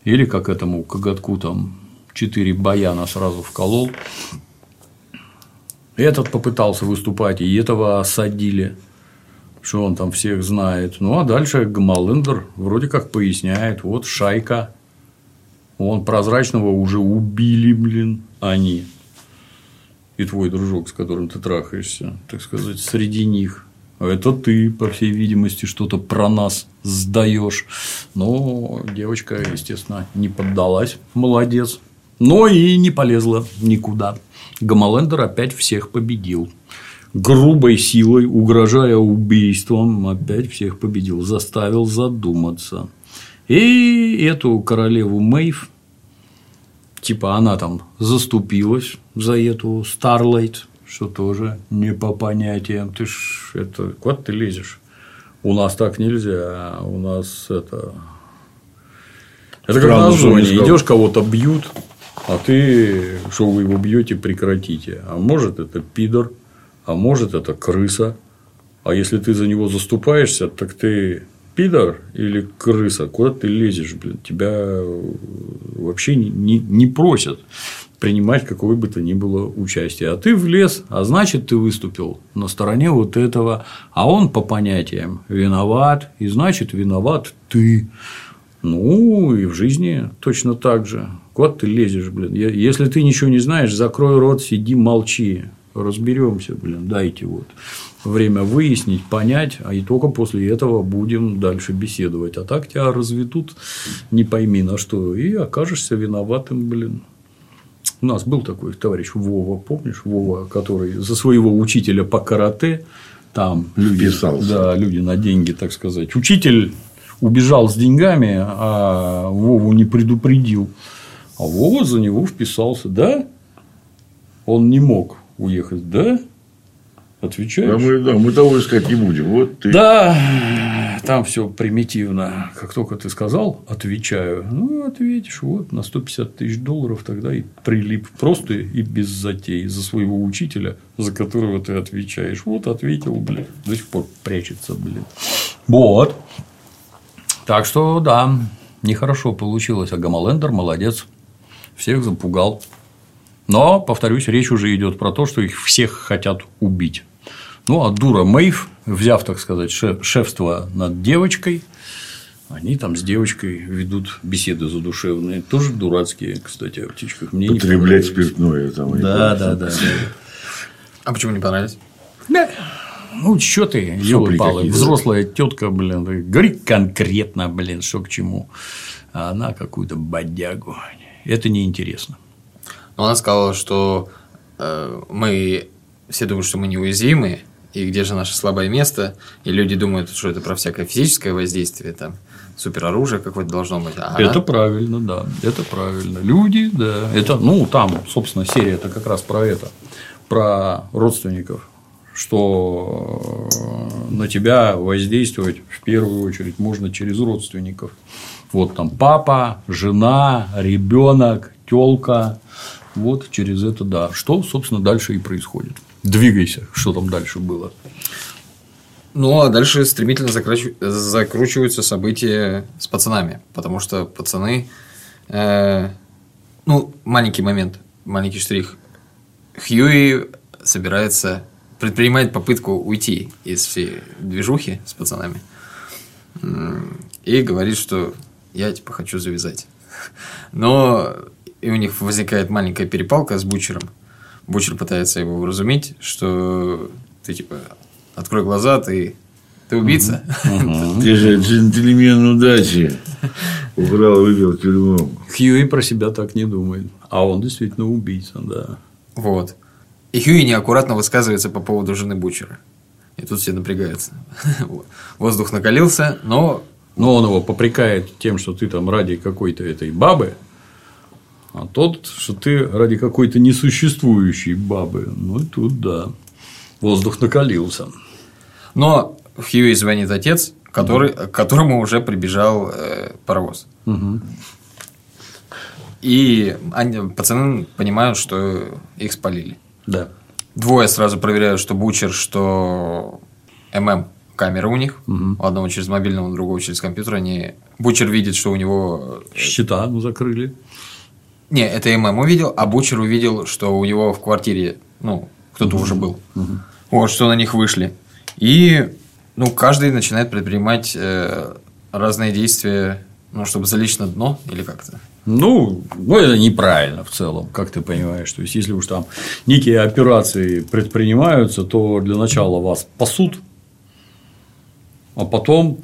Или как этому коготку там четыре баяна сразу вколол, этот попытался выступать, и этого осадили, что он там всех знает. Ну, а дальше Гамалендер вроде как поясняет, вот шайка, он прозрачного уже убили, блин, они. И твой дружок, с которым ты трахаешься, так сказать, среди них. Это ты, по всей видимости, что-то про нас сдаешь. Но девочка, естественно, не поддалась. Молодец. Но и не полезла никуда. Гамалендер опять всех победил. Грубой силой, угрожая убийством, опять всех победил, заставил задуматься. И эту королеву Мэйв, типа она там заступилась за эту Старлайт, что тоже не по понятиям. Ты ж это куда ты лезешь? У нас так нельзя, а у нас это. Это как на зоне. Идешь, кого-то бьют, а ты, что вы его бьете, прекратите. А может, это пидор, а может, это крыса. А если ты за него заступаешься, так ты пидор или крыса, куда ты лезешь, блин, тебя вообще не, не просят принимать какое бы то ни было участие. А ты влез, а значит, ты выступил на стороне вот этого, а он по понятиям виноват, и значит, виноват ты. Ну, и в жизни точно так же. Куда ты лезешь, блин? Если ты ничего не знаешь, закрой рот, сиди, молчи. Разберемся, блин, дайте вот время выяснить, понять, а и только после этого будем дальше беседовать. А так тебя разведут, не пойми на что, и окажешься виноватым, блин. У нас был такой товарищ Вова, помнишь, Вова, который за своего учителя по карате там люди, Вписался. да, люди на деньги, так сказать. Учитель убежал с деньгами, а Вову не предупредил. А Вова за него вписался, да? Он не мог уехать, да? Отвечаешь? Да, мы, да, мы того искать не будем. Вот ты. Да, там все примитивно. Как только ты сказал, отвечаю, ну, ответишь, вот, на 150 тысяч долларов тогда и прилип просто и без затей за своего учителя, за которого ты отвечаешь. Вот, ответил, блин, до сих пор прячется, блин. Вот. Так что, да, нехорошо получилось, а Гамалендер молодец всех запугал. Но, повторюсь, речь уже идет про то, что их всех хотят убить. Ну, а дура Мэйв, взяв, так сказать, шефство над девочкой, они там с девочкой ведут беседы задушевные, тоже дурацкие, кстати, о птичках. Мне Потреблять спиртное там. Да, да, да, да. А почему не понравилось? Да. Ну, что ты, елы взрослая тетка, блин, говори конкретно, блин, что к чему. А она какую-то бодягу это неинтересно. Но она сказала, что э, мы все думают, что мы неуязвимы, и где же наше слабое место, и люди думают, что это про всякое физическое воздействие, там, супероружие какое-то должно быть. А это она... правильно, да, это правильно. Люди, да, это, ну, там, собственно, серия это как раз про это, про родственников, что на тебя воздействовать в первую очередь можно через родственников. Вот там папа, жена, ребенок, телка. Вот через это, да. Что, собственно, дальше и происходит. Двигайся, что там дальше было. Ну, а дальше стремительно закручиваются события с пацанами. Потому что пацаны... э, ну, маленький момент, маленький штрих. Хьюи собирается, предпринимает попытку уйти из всей движухи с пацанами. И говорит, что я, типа, хочу завязать. Но и у них возникает маленькая перепалка с Бучером. Бучер пытается его вразумить, что ты, типа, открой глаза, ты, ты убийца. Ты же джентльмен удачи. Украл, вывел в тюрьму. Хьюи про себя так не думает. А он действительно убийца, да. Вот. И Хьюи неаккуратно высказывается по поводу жены Бучера. И тут все напрягаются. Воздух накалился, но Но он его попрекает тем, что ты там ради какой-то этой бабы, а тот, что ты ради какой-то несуществующей бабы. Ну, тут да. Воздух накалился. Но в Хьюи звонит отец, который, к которому уже прибежал э, паровоз. И они, пацаны понимают, что их спалили. Да. Двое сразу проверяют, что Бучер, что ММ камера у них. У одного через мобильного, другого через компьютер. Они... Бучер видит, что у него... Счета ну, закрыли. Не, это ММ увидел, а Бучер увидел, что у него в квартире, ну, кто-то уже был. Вот, что на них вышли. И, ну, каждый начинает предпринимать э, разные действия, ну, чтобы залечь на дно или как-то. Ну, ну, это неправильно в целом, как ты понимаешь. То есть, если уж там некие операции предпринимаются, то для начала вас пасут, а потом,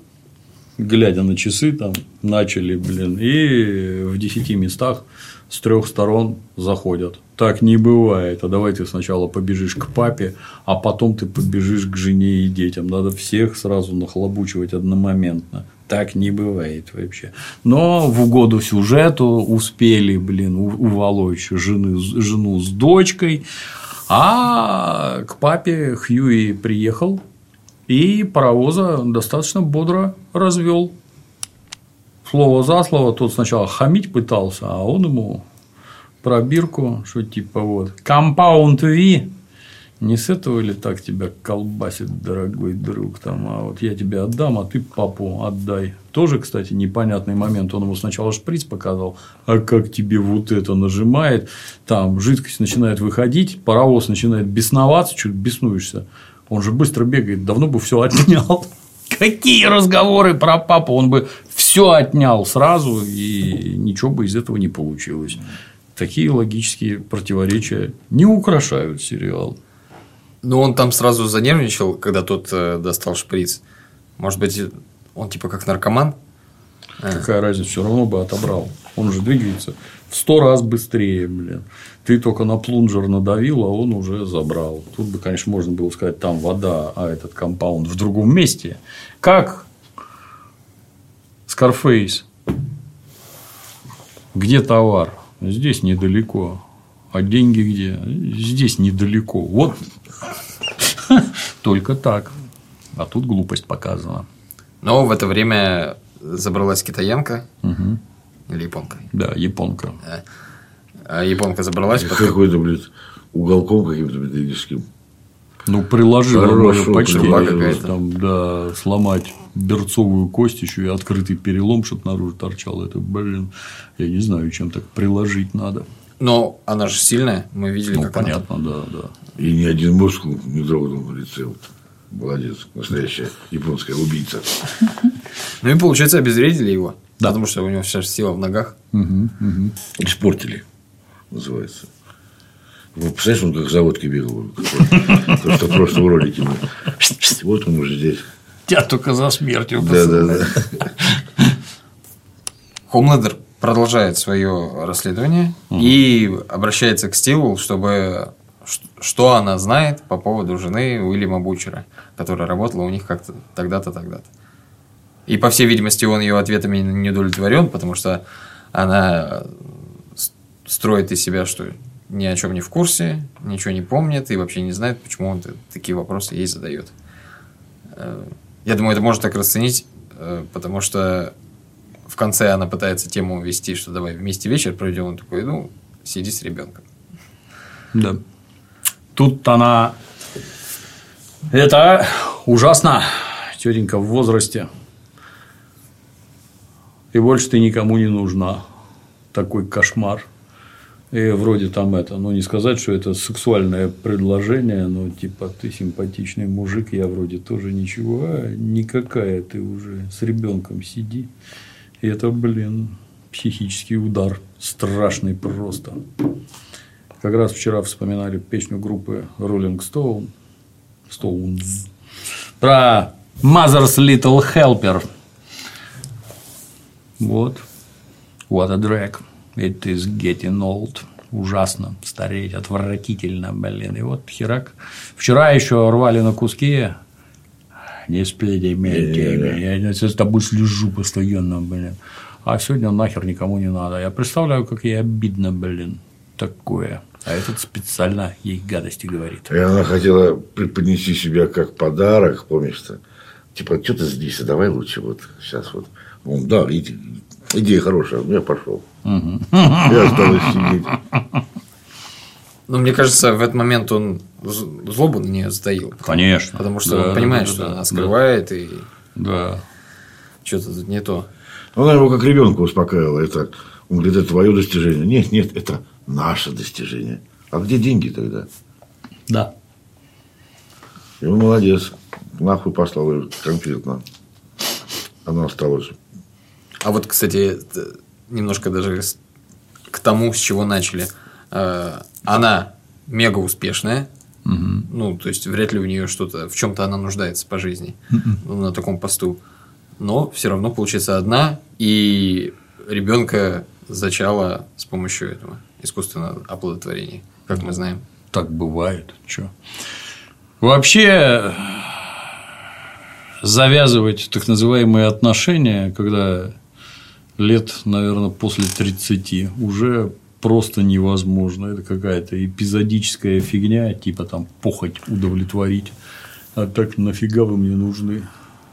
глядя на часы, там начали, блин, и в 10 местах с трех сторон заходят. Так не бывает. А давай ты сначала побежишь к папе, а потом ты побежишь к жене и детям. Надо всех сразу нахлобучивать одномоментно. Так не бывает вообще. Но в угоду сюжету успели, блин, уволочь жены, жену с дочкой. А к папе Хьюи приехал и паровоза достаточно бодро развел. Слово за слово, тот сначала хамить пытался, а он ему пробирку, что типа вот компаунд Ви, не с этого ли так тебя колбасит, дорогой друг, там, а вот я тебе отдам, а ты папу отдай. Тоже, кстати, непонятный момент. Он ему сначала шприц показал, а как тебе вот это нажимает, там жидкость начинает выходить, паровоз начинает бесноваться, чуть беснуешься. Он же быстро бегает, давно бы все отнял. Какие разговоры про папу? Он бы все отнял сразу, и ничего бы из этого не получилось. Такие логические противоречия не украшают сериал. Ну, он там сразу занервничал, когда тот э, достал шприц. Может быть, он типа как наркоман? Какая разница, все равно бы отобрал. Он же двигается в сто раз быстрее, блин. Ты только на плунжер надавил, а он уже забрал. Тут бы, конечно, можно было сказать, там вода, а этот компаунд в другом месте. Как Скарфейс. Где товар? Здесь недалеко. А деньги где? Здесь недалеко. Вот только так. А тут глупость показана. Но в это время забралась китаянка или японка. Да, японка. А японка забралась, под- Какой-то, блядь, уголком каким-то металлическим. Ну, приложила Хорошо, мое какая-то. Там, да, сломать берцовую кость еще и открытый перелом, чтобы наружу торчал. Это, блин, я не знаю, чем так приложить надо. Но она же сильная, мы видели, Ну, как она понятно, да, да. И ни один мускул не дрогнул в лице. Молодец. Настоящая японская убийца. Ну и получается обезвредили его. Да. Потому что у него вся сила в ногах. Испортили, называется. Ну, представляешь, он как за водкой бегал. Просто, просто в ролике. был. Вот он уже здесь. Я только за смертью. Да, да, да. Хомлендер продолжает свое расследование и обращается к Стилу, чтобы что она знает по поводу жены Уильяма Бучера, которая работала у них как-то тогда-то, тогда-то. И, по всей видимости, он ее ответами не удовлетворен, потому что она строит из себя, что ни о чем не в курсе, ничего не помнит и вообще не знает, почему он такие вопросы ей задает. Э, Я думаю, это можно так расценить, э, потому что в конце она пытается тему вести, что давай вместе вечер проведем. Он такой, ну, сиди с ребенком. Да. Тут она... Это ужасно. Тетенька в возрасте. И больше ты никому не нужна. Такой кошмар. И вроде там это, ну не сказать, что это сексуальное предложение, но типа ты симпатичный мужик, я вроде тоже ничего, а никакая ты уже с ребенком сиди. И это, блин, психический удар страшный просто. Как раз вчера вспоминали песню группы Rolling Stone, Stones про Mother's Little Helper. Вот. What a drag. It is getting old. Ужасно. Стареть. Отвратительно, блин. И вот херак. Вчера еще рвали на куски. Не сплети, Я с тобой слежу постоянно, блин. А сегодня нахер никому не надо. Я представляю, как ей обидно, блин. Такое. А этот специально ей гадости говорит. И она хотела преподнести себя как подарок, помнишь-то? Типа, что ты здесь, давай лучше вот сейчас вот. Он, да, иди, идея хорошая, я пошел. Я осталось сидеть. Ну, мне кажется, в этот момент он злобу на нее затаил. Конечно. Потому что да, он понимает, да, что да, она скрывает и да. что-то тут не то. Она его как ребенка успокаивала. Это, он говорит, это твое достижение. Нет, нет, это наше достижение. А где деньги тогда? Да. И он молодец. Нахуй послал ее конкретно. Она осталась. А вот, кстати, немножко даже к тому, с чего начали. Э, она мега успешная. Угу. Ну, то есть, вряд ли у нее что-то, в чем-то она нуждается по жизни угу. на таком посту. Но все равно получается одна, и ребенка зачала с помощью этого искусственного оплодотворения, как мы знаем. Так бывает. Чё? Вообще завязывать так называемые отношения, когда лет, наверное, после 30 уже просто невозможно. Это какая-то эпизодическая фигня, типа там похоть удовлетворить. А так нафига вы мне нужны?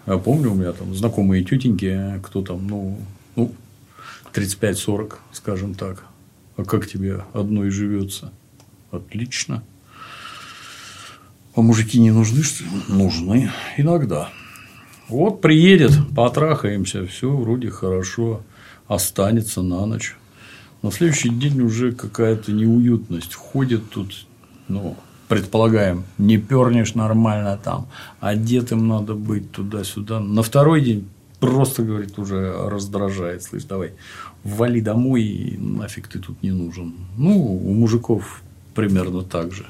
А помню, у меня там знакомые тетеньки, кто там, ну, ну 35-40, скажем так. А как тебе одной живется? Отлично. А мужики не нужны, что ли? Нужны. Иногда. Вот приедет, потрахаемся, все вроде хорошо останется на ночь. На следующий день уже какая-то неуютность. Ходит тут, ну, предполагаем, не пернешь нормально там, одетым надо быть туда-сюда. На второй день просто, говорит, уже раздражает. Слышь, давай, вали домой, нафиг ты тут не нужен. Ну, у мужиков примерно так же.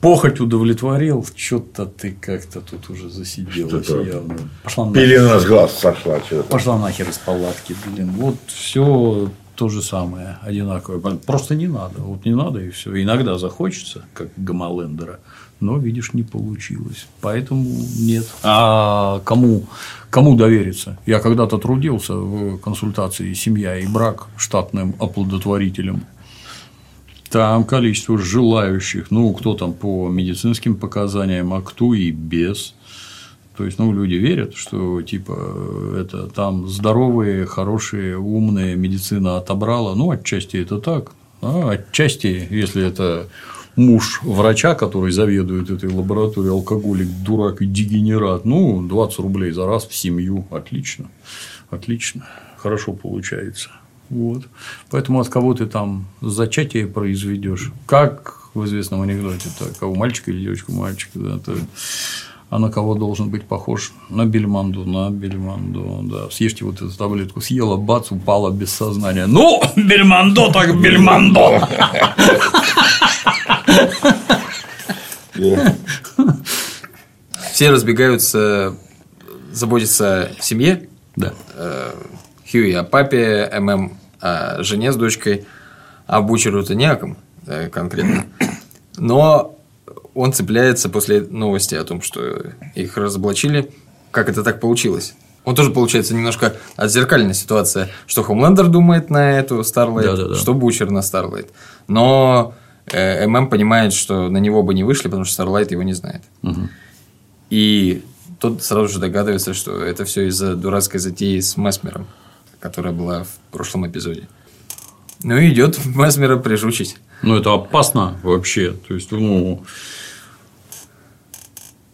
Похоть удовлетворил, что-то ты как-то тут уже засиделась явно. Пошла Пелена с глаз сошла. Что-то. Пошла нахер из палатки, блин. Вот все то же самое, одинаковое. Просто не надо. Вот не надо, и все. Иногда захочется, как Гамалендера, но, видишь, не получилось. Поэтому нет. А кому, кому довериться? Я когда-то трудился в консультации «Семья и брак» штатным оплодотворителем. Там количество желающих, ну, кто там по медицинским показаниям, а кто и без. То есть, ну, люди верят, что типа это там здоровые, хорошие, умные медицина отобрала. Ну, отчасти это так. А отчасти, если это муж врача, который заведует этой лабораторией, алкоголик, дурак и дегенерат, ну, 20 рублей за раз в семью. Отлично. Отлично. Хорошо получается. Вот. Поэтому от кого ты там зачатие произведешь, как в известном анекдоте, так, кого мальчика или девочку мальчика, да, то, а на кого должен быть похож? На бельманду, на бельманду, да. Съешьте вот эту таблетку, съела, бац, упала без сознания. Ну, бельмандо так бельмандо. Все разбегаются заботиться о семье. Да. Хьюи о папе, ММ о жене с дочкой, а Бучеру-то не о ком э, конкретно. Но он цепляется после новости о том, что их разоблачили. Как это так получилось? Он тоже, получается, немножко отзеркальная ситуация, что Хомлендер думает на эту Старлайт, да, да, да. что Бучер на Старлайт. Но э, ММ понимает, что на него бы не вышли, потому что Старлайт его не знает. Угу. И тот сразу же догадывается, что это все из-за дурацкой затеи с Месмером которая была в прошлом эпизоде. Ну и идет Месмера прижучить. Ну, это опасно вообще. То есть, ну,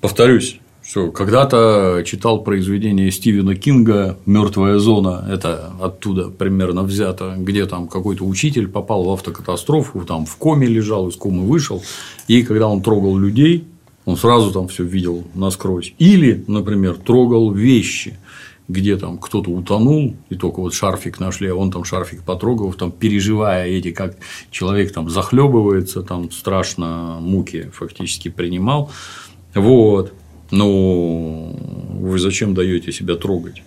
повторюсь, что когда-то читал произведение Стивена Кинга «Мертвая зона», это оттуда примерно взято, где там какой-то учитель попал в автокатастрофу, там в коме лежал, из комы вышел, и когда он трогал людей, он сразу там все видел насквозь. Или, например, трогал вещи, где там кто-то утонул, и только вот шарфик нашли, а он там шарфик потрогал, там переживая эти, как человек там захлебывается, там страшно муки фактически принимал. Вот. Ну, вы зачем даете себя трогать?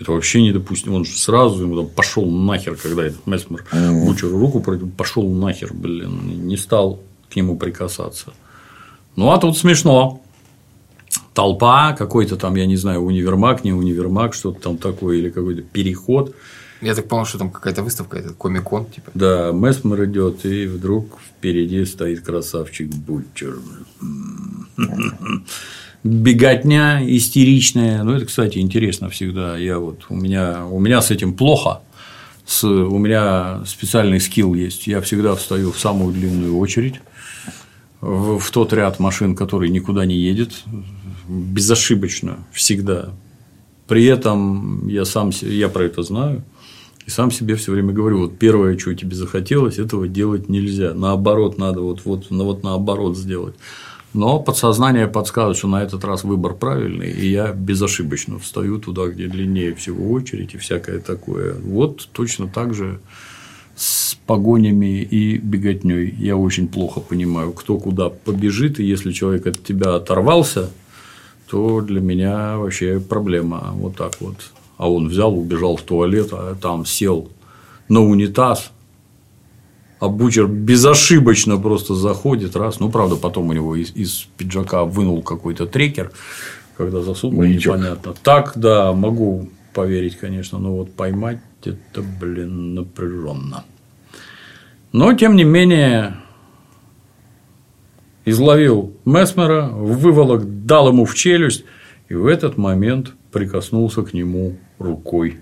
Это вообще недопустимо. Он же сразу ему там пошел нахер, когда этот Месмер Бучеру руку пошел нахер, блин, не стал к нему прикасаться. Ну, а тут смешно. Толпа, какой-то там, я не знаю, универмаг, не универмаг, что-то там такое, или какой-то переход. Я так понял, что там какая-то выставка, это комикон, типа. Да, Месмер идет, и вдруг впереди стоит красавчик Бутчер. Беготня истеричная. Ну, это, кстати, интересно всегда. Я вот, у меня, у меня с этим плохо. С, у меня специальный скилл есть. Я всегда встаю в самую длинную очередь в, в тот ряд машин, который никуда не едет, безошибочно, всегда. При этом я сам я про это знаю и сам себе все время говорю, вот первое, что тебе захотелось, этого делать нельзя. Наоборот, надо вот, вот, ну, вот наоборот сделать. Но подсознание подсказывает, что на этот раз выбор правильный, и я безошибочно встаю туда, где длиннее всего очередь и всякое такое. Вот точно так же с погонями и беготней. Я очень плохо понимаю, кто куда побежит, и если человек от тебя оторвался, то для меня вообще проблема. Вот так вот. А он взял, убежал в туалет, а там сел на унитаз, а Бучер безошибочно просто заходит раз. Ну, правда, потом у него из, из пиджака вынул какой-то трекер, когда засунул, Маячок. непонятно. Так, да, могу поверить, конечно, но вот поймать это, блин, напряженно. Но, тем не менее, изловил Месмера, выволок, дал ему в челюсть, и в этот момент прикоснулся к нему рукой.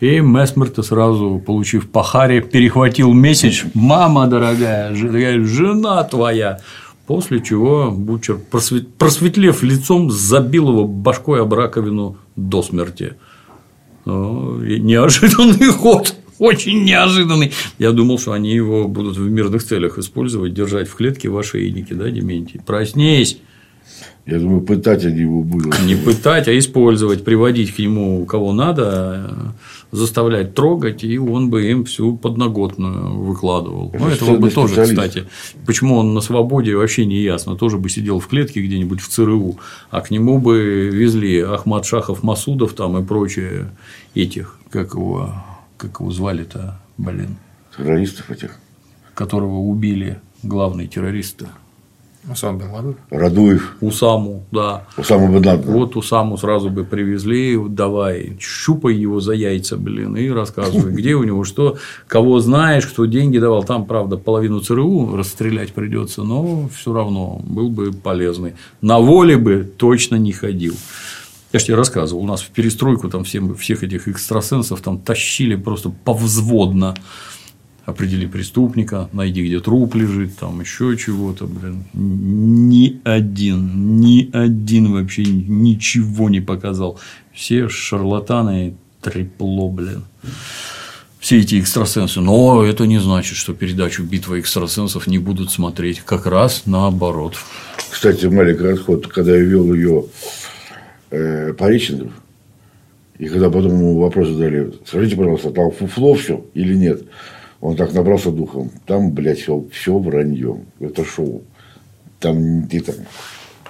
И Месмер-то сразу, получив по харе, перехватил месяц «Мама дорогая, жена твоя!» После чего Бучер, просветлев лицом, забил его башкой об раковину до смерти. Ну, неожиданный ход, очень неожиданный. Я думал, что они его будут в мирных целях использовать, держать в клетке в ошейнике, да, Дементий? Проснись! Я думаю, пытать они его будут. Не пытать, а использовать, приводить к нему кого надо, заставлять трогать, и он бы им всю подноготную выкладывал. Ну, этого бы тоже, кстати. Почему он на свободе, вообще не ясно. Тоже бы сидел в клетке где-нибудь в ЦРУ, а к нему бы везли Ахмад Шахов Масудов там и прочие этих, как его, как его звали-то, блин. Террористов этих. Которого убили главные террористы. Усам Бен Ладен? Радуев. Усаму, да. Усаму Бен Ладен. Вот Усаму сразу бы привезли, давай, щупай его за яйца, блин, и рассказывай, где у него что, кого знаешь, кто деньги давал. Там, правда, половину ЦРУ расстрелять придется, но все равно был бы полезный. На воле бы точно не ходил. Я же тебе рассказывал, у нас в перестройку там всем, всех этих экстрасенсов там тащили просто повзводно определи преступника, найди, где труп лежит, там еще чего-то, блин. Ни один, ни один вообще ничего не показал. Все шарлатаны, трепло, блин. Все эти экстрасенсы. Но это не значит, что передачу «Битва экстрасенсов» не будут смотреть. Как раз наоборот. Кстати, маленький расход, когда я вел ее э, Пореченков, и когда потом ему вопрос задали, скажите, пожалуйста, там фуфло все или нет? Он так набрался духом. Там, блядь, все, все вранье. Это шоу. Там ты там.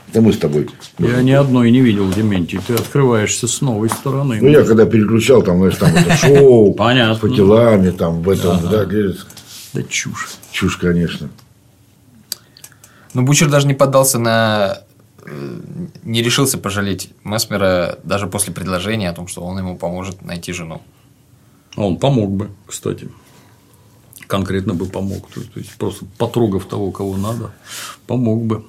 Это мы с тобой. Я ни одной не видел, Дементий. Ты открываешься с новой стороны. Ну, я когда переключал, там, знаешь, там это шоу, Понятно. по делами, там, в этом, да, где- Да чушь. чушь, конечно. Ну, Бучер даже не поддался на... Не решился пожалеть Месмера даже после предложения о том, что он ему поможет найти жену. А Он помог бы, кстати. Конкретно бы помог. То есть, просто потрогав того, кого надо, помог бы.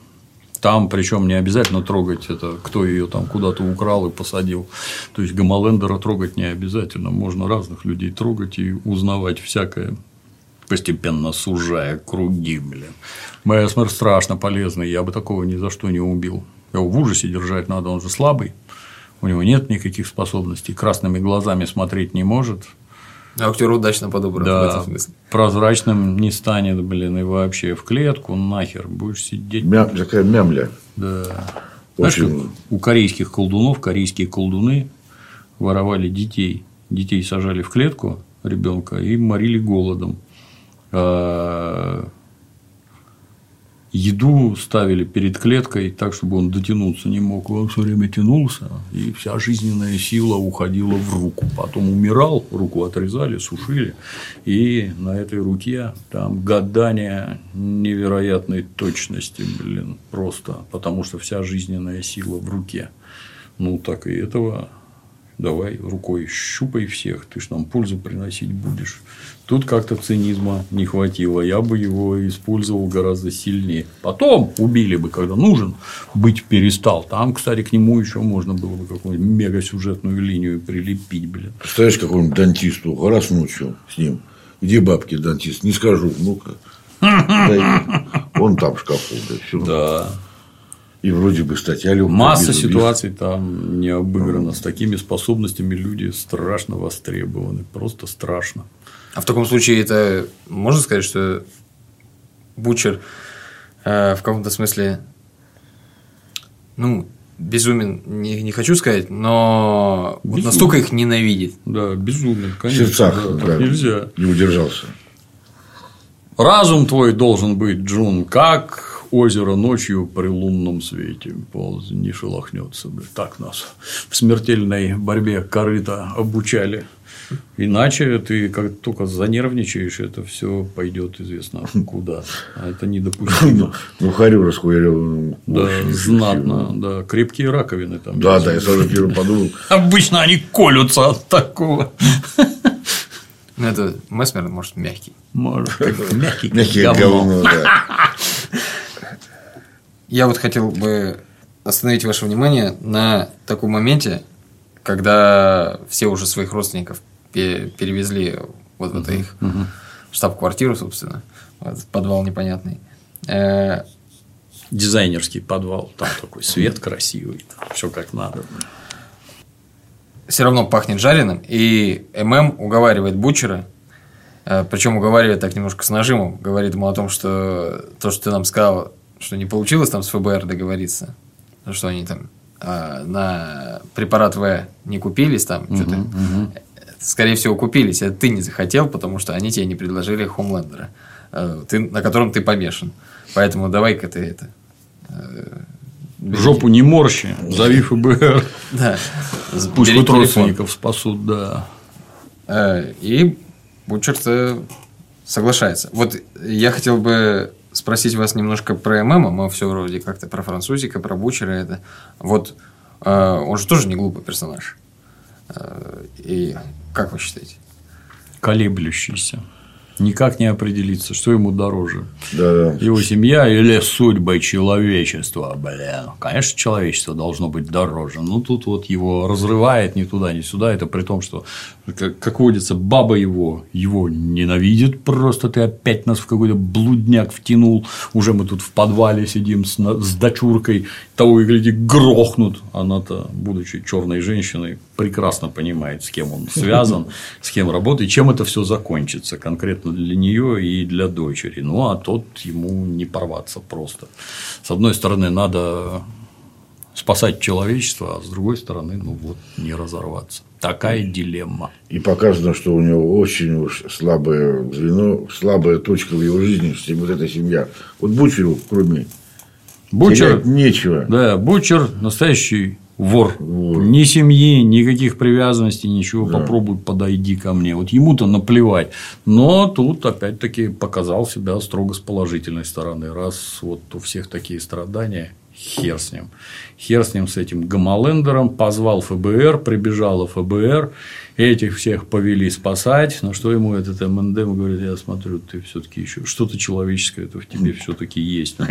Там, причем не обязательно трогать это, кто ее там куда-то украл и посадил. То есть Гомолендера трогать не обязательно. Можно разных людей трогать и узнавать всякое, постепенно сужая круги, блин. Месмер страшно полезный, я бы такого ни за что не убил. Его в ужасе держать надо, он же слабый, у него нет никаких способностей, красными глазами смотреть не может, Актер удачно подобран в да, этом смысле. прозрачным не станет, блин, и вообще в клетку нахер будешь сидеть. Мя- такая мямля. Да. Знаешь, Очень. как у корейских колдунов, корейские колдуны воровали детей. Детей сажали в клетку ребенка и морили голодом. А, Еду ставили перед клеткой так, чтобы он дотянуться не мог. Он все время тянулся, и вся жизненная сила уходила в руку. Потом умирал, руку отрезали, сушили, и на этой руке там гадание невероятной точности, блин, просто, потому что вся жизненная сила в руке. Ну, так и этого давай рукой щупай всех, ты ж нам пользу приносить будешь. Тут как-то цинизма не хватило, я бы его использовал гораздо сильнее. Потом убили бы, когда нужен, быть перестал. Там, кстати, к нему еще можно было бы какую-нибудь мегасюжетную линию прилепить, блин. Представляешь, какому-нибудь дантисту раз ночью с ним. Где бабки дантист? Не скажу. Ну-ка. Он там в шкафу. Да, всё. Да. И вроде бы статья легкая. Масса ситуаций там не обыграна. С такими способностями люди страшно востребованы. Просто страшно. А в таком случае это можно сказать, что Бучер э, в каком-то смысле, ну, безумен, не, не хочу сказать, но вот настолько их ненавидит. Да, безумен, В конечно. сердцах. да, да, нельзя. Не удержался. Разум твой должен быть, Джун, как озеро ночью при лунном свете. Полз не шелохнется. Так нас в смертельной борьбе корыта обучали. Иначе ты как только занервничаешь, это все пойдет известно куда. А это недопустимо. Ну, харю расхуярил. Да, знатно, да. Крепкие раковины там. Да, да, я сразу первый подумал. Обычно они колются от такого. Ну, это Месмер, может, мягкий. Может, мягкий, как Мягкие говно. да. Я вот хотел бы остановить ваше внимание на таком моменте, когда все уже своих родственников перевезли вот в это их штаб-квартиру, собственно, вот, подвал непонятный. Э, Дизайнерский подвал. Там такой свет красивый. Все как надо. все равно пахнет жареным, и ММ уговаривает Бучера, причем уговаривает так немножко с нажимом, говорит ему о том, что то, что ты нам сказал, что не получилось там с ФБР договориться, что они там а, на препарат В не купились там, что-то, скорее всего, купились, это ты не захотел, потому что они тебе не предложили Хомлендера, э, ты, на котором ты помешан. Поэтому давай-ка ты это... э, Жопу не морщи, зови ФБР. Да. Пусть хоть родственников спасут, да. Э, И Бучер соглашается. Вот я хотел бы спросить вас немножко про ММ. Мы все вроде как-то про французика, про Бучера это. Вот он же тоже не глупый персонаж. И как вы считаете? Колеблющийся. Никак не определиться, что ему дороже. Да, да. Его семья или судьба человечества, блин. Конечно, человечество должно быть дороже. Но тут вот его разрывает ни туда, ни сюда. Это при том, что, как, как водится, баба его, его ненавидит. Просто ты опять нас в какой-то блудняк втянул. Уже мы тут в подвале сидим с, с дочуркой. Того и гляди, грохнут. Она-то, будучи черной женщиной, прекрасно понимает, с кем он связан, с кем работает, чем это все закончится конкретно для нее и для дочери. Ну, а тот ему не порваться просто. С одной стороны, надо спасать человечество, а с другой стороны, ну вот, не разорваться. Такая дилемма. И показано, что у него очень уж слабое звено, слабая точка в его жизни, что вот эта семья. Вот Бучеру, кроме Бучер, терять нечего. да, Бучер настоящий вор. Вор. Ни семьи, никаких привязанностей, ничего. Попробуй, подойди ко мне. Вот ему-то наплевать. Но тут, опять-таки, показал себя строго с положительной стороны. Раз вот у всех такие страдания, хер с ним. Хер с ним, с этим Гамалендером, позвал ФБР, прибежало ФБР, этих всех повели спасать, на что ему этот МНД говорит, я смотрю, ты все-таки еще что-то человеческое это в тебе все-таки есть.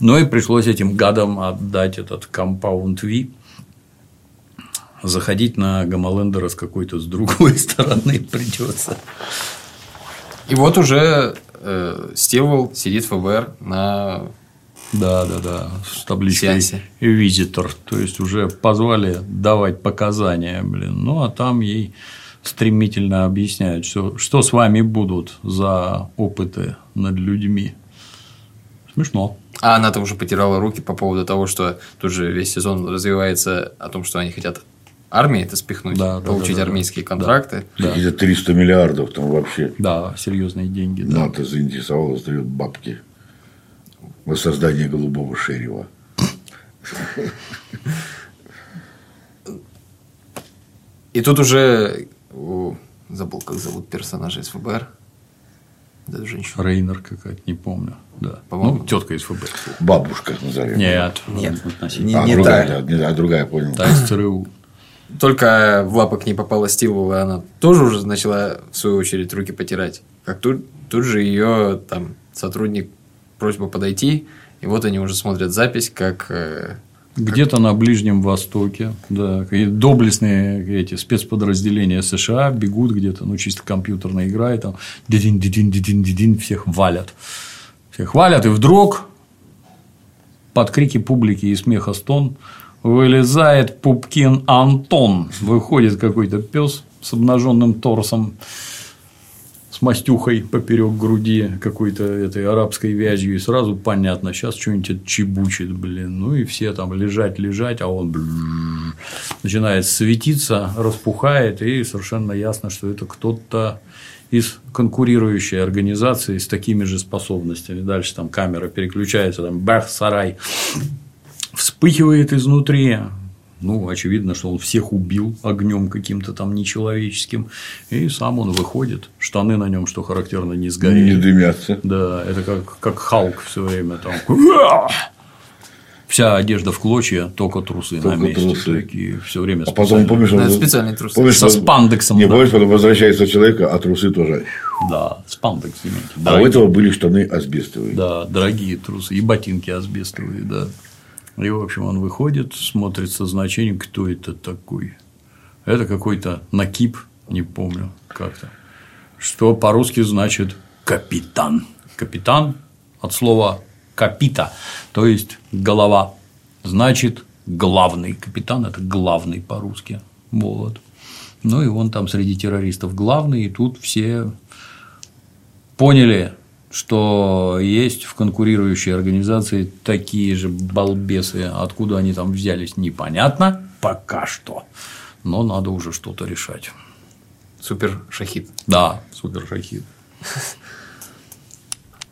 Ну и пришлось этим гадам отдать этот компаунд V, заходить на Гамалендера с какой-то с другой стороны придется. И вот уже э, Стивол сидит в ФБР на да, да, да, с табличкой Сеансе. визитор. То есть уже позвали давать показания, блин. Ну а там ей стремительно объясняют, что, что с вами будут за опыты над людьми. Смешно. А она там уже потирала руки по поводу того, что тут же весь сезон развивается о том, что они хотят армии это спихнуть, Да, да, получить да, да, армейские контракты. Да. Какие-то 300 миллиардов там вообще. Да, серьезные деньги. Да. НАТО заинтересовалось, дает бабки на создание голубого шерева. И тут уже о, забыл, как зовут персонажа из ФБР. Да, эту женщину. Рейнер какая-то, не помню. Да. По-моему. Ну, тетка из ФБР. Бабушка назовем. Нет, Нет, не, а, не другая, та. да, не- а другая, понял. Та из ЦРУ. Только в лапы к ней попала Стивол, и она тоже уже начала, в свою очередь, руки потирать. Как тут, тут же ее там сотрудник просьба подойти, и вот они уже смотрят запись, как э, Где-то на Ближнем Востоке, да, доблестные эти спецподразделения США бегут где-то, ну, чисто компьютерная игра, и там дидин, дидин, дидин, дидин, всех валят. Всех валят, и вдруг под крики публики и смеха стон вылезает Пупкин Антон. Выходит какой-то пес с обнаженным торсом, с мастюхой поперек груди какой-то этой арабской вязью, и сразу понятно, сейчас что-нибудь отчебучит, блин. Ну и все там лежать, лежать, а он начинает светиться, распухает, и совершенно ясно, что это кто-то из конкурирующей организации с такими же способностями. Дальше там камера переключается, там бах, сарай, вспыхивает изнутри. Ну, очевидно, что он всех убил огнем каким-то там нечеловеческим. И сам он выходит. Штаны на нем, что характерно, не Не сгорели. дымятся. Да, это как, как Халк все время там. Вся одежда в клочья, только трусы Только на месте. трусы. Такие все время А потом, помнишь, Да, он- специальные трусы. помнишь, Со спандексом, Не, да. помнишь, потом возвращается человека, а трусы тоже. Да, спандекс имеете. А у этого были штаны асбестовые. Да, дорогие трусы и ботинки асбестовые, да. И, в общем, он выходит, смотрит со значением, кто это такой. Это какой-то накип, не помню как-то. Что по-русски значит капитан. Капитан от слова капита, то есть голова. Значит, главный. Капитан – это главный по-русски. Вот. Ну, и он там среди террористов главный, и тут все поняли, что есть в конкурирующей организации такие же балбесы, откуда они там взялись, непонятно пока что, но надо уже что-то решать. супер шахид. Да, супер шахид.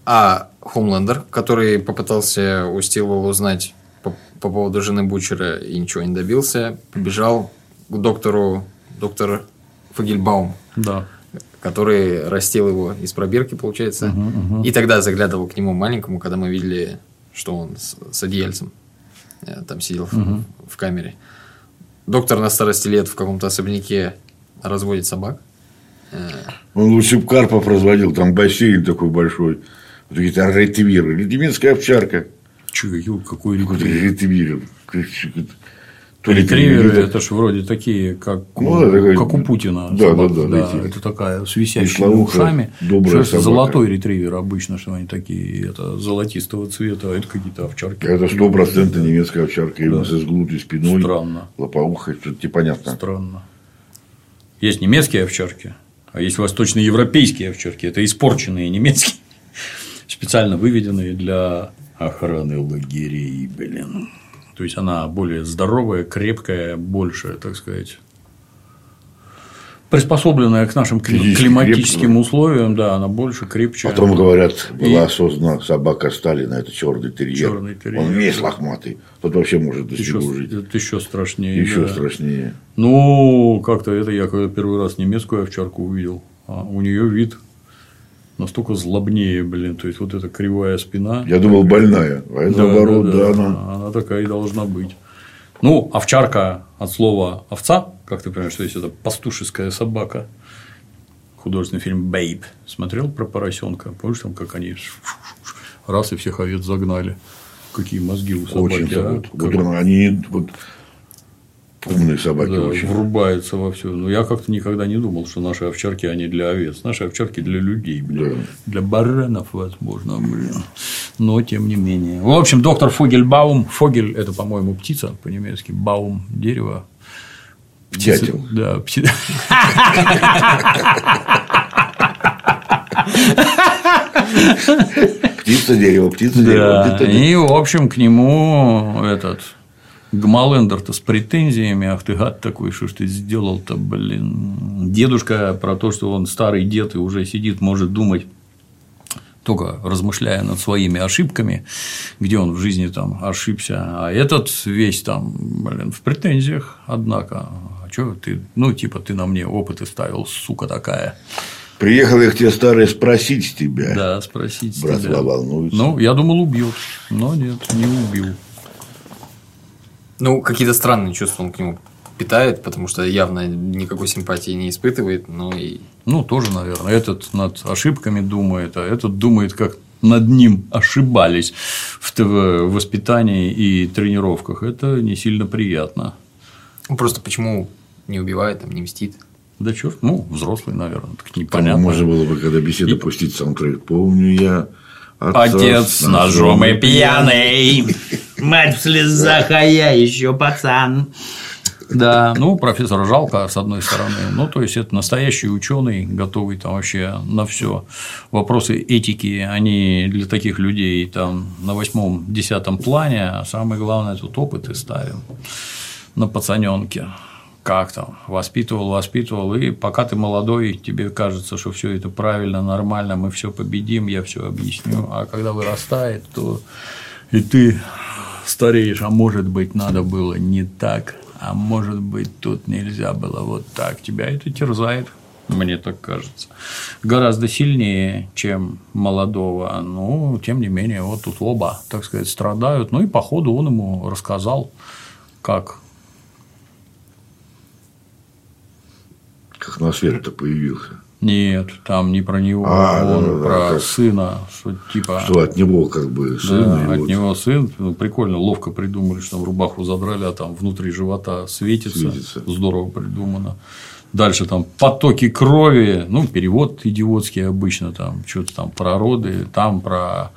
А Хомлендер, который попытался у Стилвелла узнать по, по поводу жены Бучера и ничего не добился, побежал к доктору, доктор Фагельбаум, Да. Который растил его из пробирки, получается. И тогда заглядывал к нему маленькому, когда мы видели, что он с, с одеяльцем э, там сидел в, в камере. Доктор на старости лет в каком-то особняке разводит собак. Он лучше б Карпов разводил, там бассейн такой большой. Вот какие-то ретивиры. Немецкая овчарка. Че, ю, какой Какой-то ретривер? То ли Ретриверы ретривер. это же вроде такие, как, Ну, у, да, такой- как у Путина. да, собака. да, да, ретривер. это такая с висящими Веслоухая, ушами. добрая собака. золотой ретривер обычно, что они такие, это золотистого цвета, а это какие-то овчарки. Это стопроцентно немецкая овчарка. И с изгнутой спиной. Странно. Лопоухой. Что-то непонятно. Странно. Есть немецкие овчарки, а есть восточноевропейские овчарки. Это испорченные немецкие, специально выведенные для охраны лагерей, блин. То есть она более здоровая, крепкая, больше, так сказать, приспособленная к нашим Физически климатическим крепкая. условиям, да, она больше крепче. Потом, говорят, была И- осознана собака Сталина, это черный терьер. Чёрный терьер, Он весь лохматый. Тот вообще может до еще, жить. это еще страшнее. Еще да. страшнее. Ну, как-то это я когда первый раз немецкую овчарку увидел, а у нее вид настолько злобнее, блин. То есть, вот эта кривая спина. Я думал, больная, а это наоборот, да, она. Она такая и должна быть. Ну, овчарка от слова овца, как ты понимаешь, что есть это пастушеская собака. Художественный фильм Бейб. Смотрел про поросенка? Помнишь, там как они раз и всех овец загнали? Какие мозги у собаки, Очень а? Как- вот они вот умные собаки да, очень. врубается во все. Но я как-то никогда не думал, что наши овчарки они для овец. Наши овчарки для людей, блин. Да. Для баранов, возможно, блин. Но тем не менее. В общем, доктор Фогельбаум. Фогель это, по-моему, птица по-немецки. Баум дерево. Дятел. Да, птица. Птица дерево, птица дерево. Да, и, в общем, к нему этот Гмалендер-то с претензиями, ах ты гад такой, что ж ты сделал-то, блин. Дедушка про то, что он старый дед и уже сидит, может думать только размышляя над своими ошибками, где он в жизни там ошибся, а этот весь там, блин, в претензиях, однако, а что ты, ну, типа, ты на мне опыты ставил, сука такая. Приехал я к тебе, старый, спросить тебя. Да, спросить. Братва тебя. волнуется. Ну, я думал, убьет, но нет, не убил. Ну, какие-то странные чувства он к нему питает, потому что явно никакой симпатии не испытывает, но и Ну, тоже, наверное. Этот над ошибками думает, а этот думает, как над ним ошибались в воспитании и тренировках. Это не сильно приятно. ну, просто почему не убивает, там, не мстит. Да черт, ну, взрослый, наверное, так непонятно. можно было бы, когда беседа И- пустить саундтрек. Помню я. отца Отец с ножом и пьяный, мать в слезах, а я еще пацан. Да, ну, профессора жалко, с одной стороны. Ну, то есть, это настоящий ученый, готовый там вообще на все. Вопросы этики, они для таких людей там на восьмом, десятом плане, а самое главное, тут опыты ставим на пацаненке. Как там, воспитывал, воспитывал, и пока ты молодой, тебе кажется, что все это правильно, нормально, мы все победим, я все объясню. А когда вырастает, то и ты стареешь, а может быть, надо было не так, а может быть, тут нельзя было вот так. Тебя это терзает, мне так кажется. Гораздо сильнее, чем молодого. Ну, тем не менее, вот тут оба, так сказать, страдают. Ну и по ходу он ему рассказал, как Как на свет-то появился. Нет, там не про него, А, он да, да, про как- сына, что типа. Что от него как бы сын. Да, от вот него сын, ну, прикольно, ловко придумали, что там рубаху задрали, а там внутри живота светится, Светится. здорово придумано. Дальше там потоки крови, ну, перевод идиотский обычно, там что-то там про роды, там про,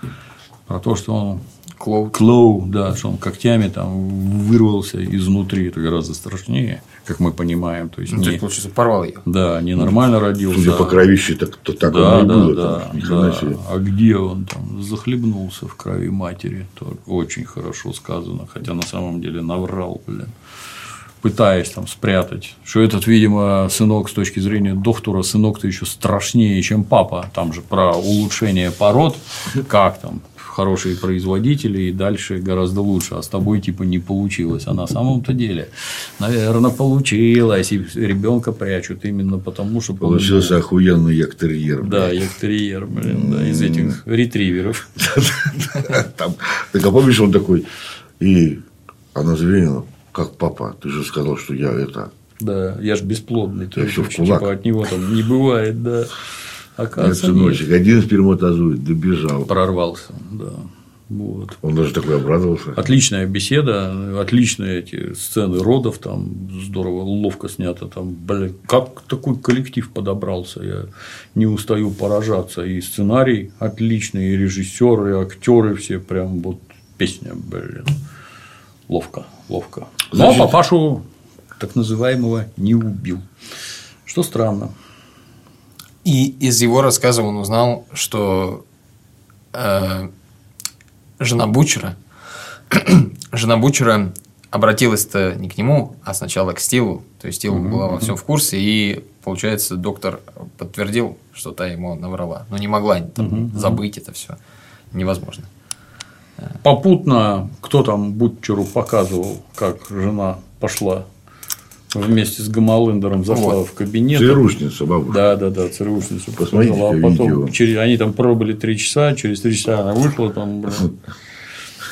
про то, что он Клоу. Клоу, да, что он когтями там вырвался изнутри, это гораздо страшнее, как мы понимаем. То есть, Ну, то не, есть, получается, порвал ее. да, не нормально родился. Судя по кровище, так, то так да, оно и да, было. да, там, да. себе. А где он там захлебнулся в крови матери? То очень хорошо сказано, хотя на самом деле наврал, блин пытаясь там спрятать, что этот, видимо, сынок с точки зрения доктора, сынок-то еще страшнее, чем папа. Там же про улучшение пород, как там хорошие производители и дальше гораздо лучше, а с тобой типа не получилось. А на самом-то деле, наверное, получилось, и ребенка прячут именно потому, что он Получился охуенный яктерьер. да, яктерьер, блин, да, из этих ретриверов. Там, так а помнишь, он такой, и она заверила, как папа, ты же сказал, что я это. Да, я ж бесплодный, то есть типа, от него там не бывает, да. Оказывается, сыночек, один сперматозоид добежал. прорвался, да. Вот. Он даже такой обрадовался. Отличная беседа, отличные эти сцены родов, там здорово, ловко снято, там, блин, как такой коллектив подобрался, я не устаю поражаться, и сценарий отличный, и режиссеры, и актеры все прям вот песня, блин, ловко, ловко. Но Значит- папашу так называемого не убил, что странно. И из его рассказа он узнал, что э, жена Бучера, жена Бучера обратилась-то не к нему, а сначала к Стиву. То есть Стив была во всем в курсе, и, получается, доктор подтвердил, что та ему наврала. Но не могла там, забыть это все. Невозможно. Попутно кто там Бутчеру показывал, как жена пошла вместе с Гамалендером зашла Вот. в кабинет. ЦРУшница, бабушка. Да, да, да, ЦРУшницу. Посмотрите а потом видео. через- они там пробыли три часа, через три часа она вышла, там, блин,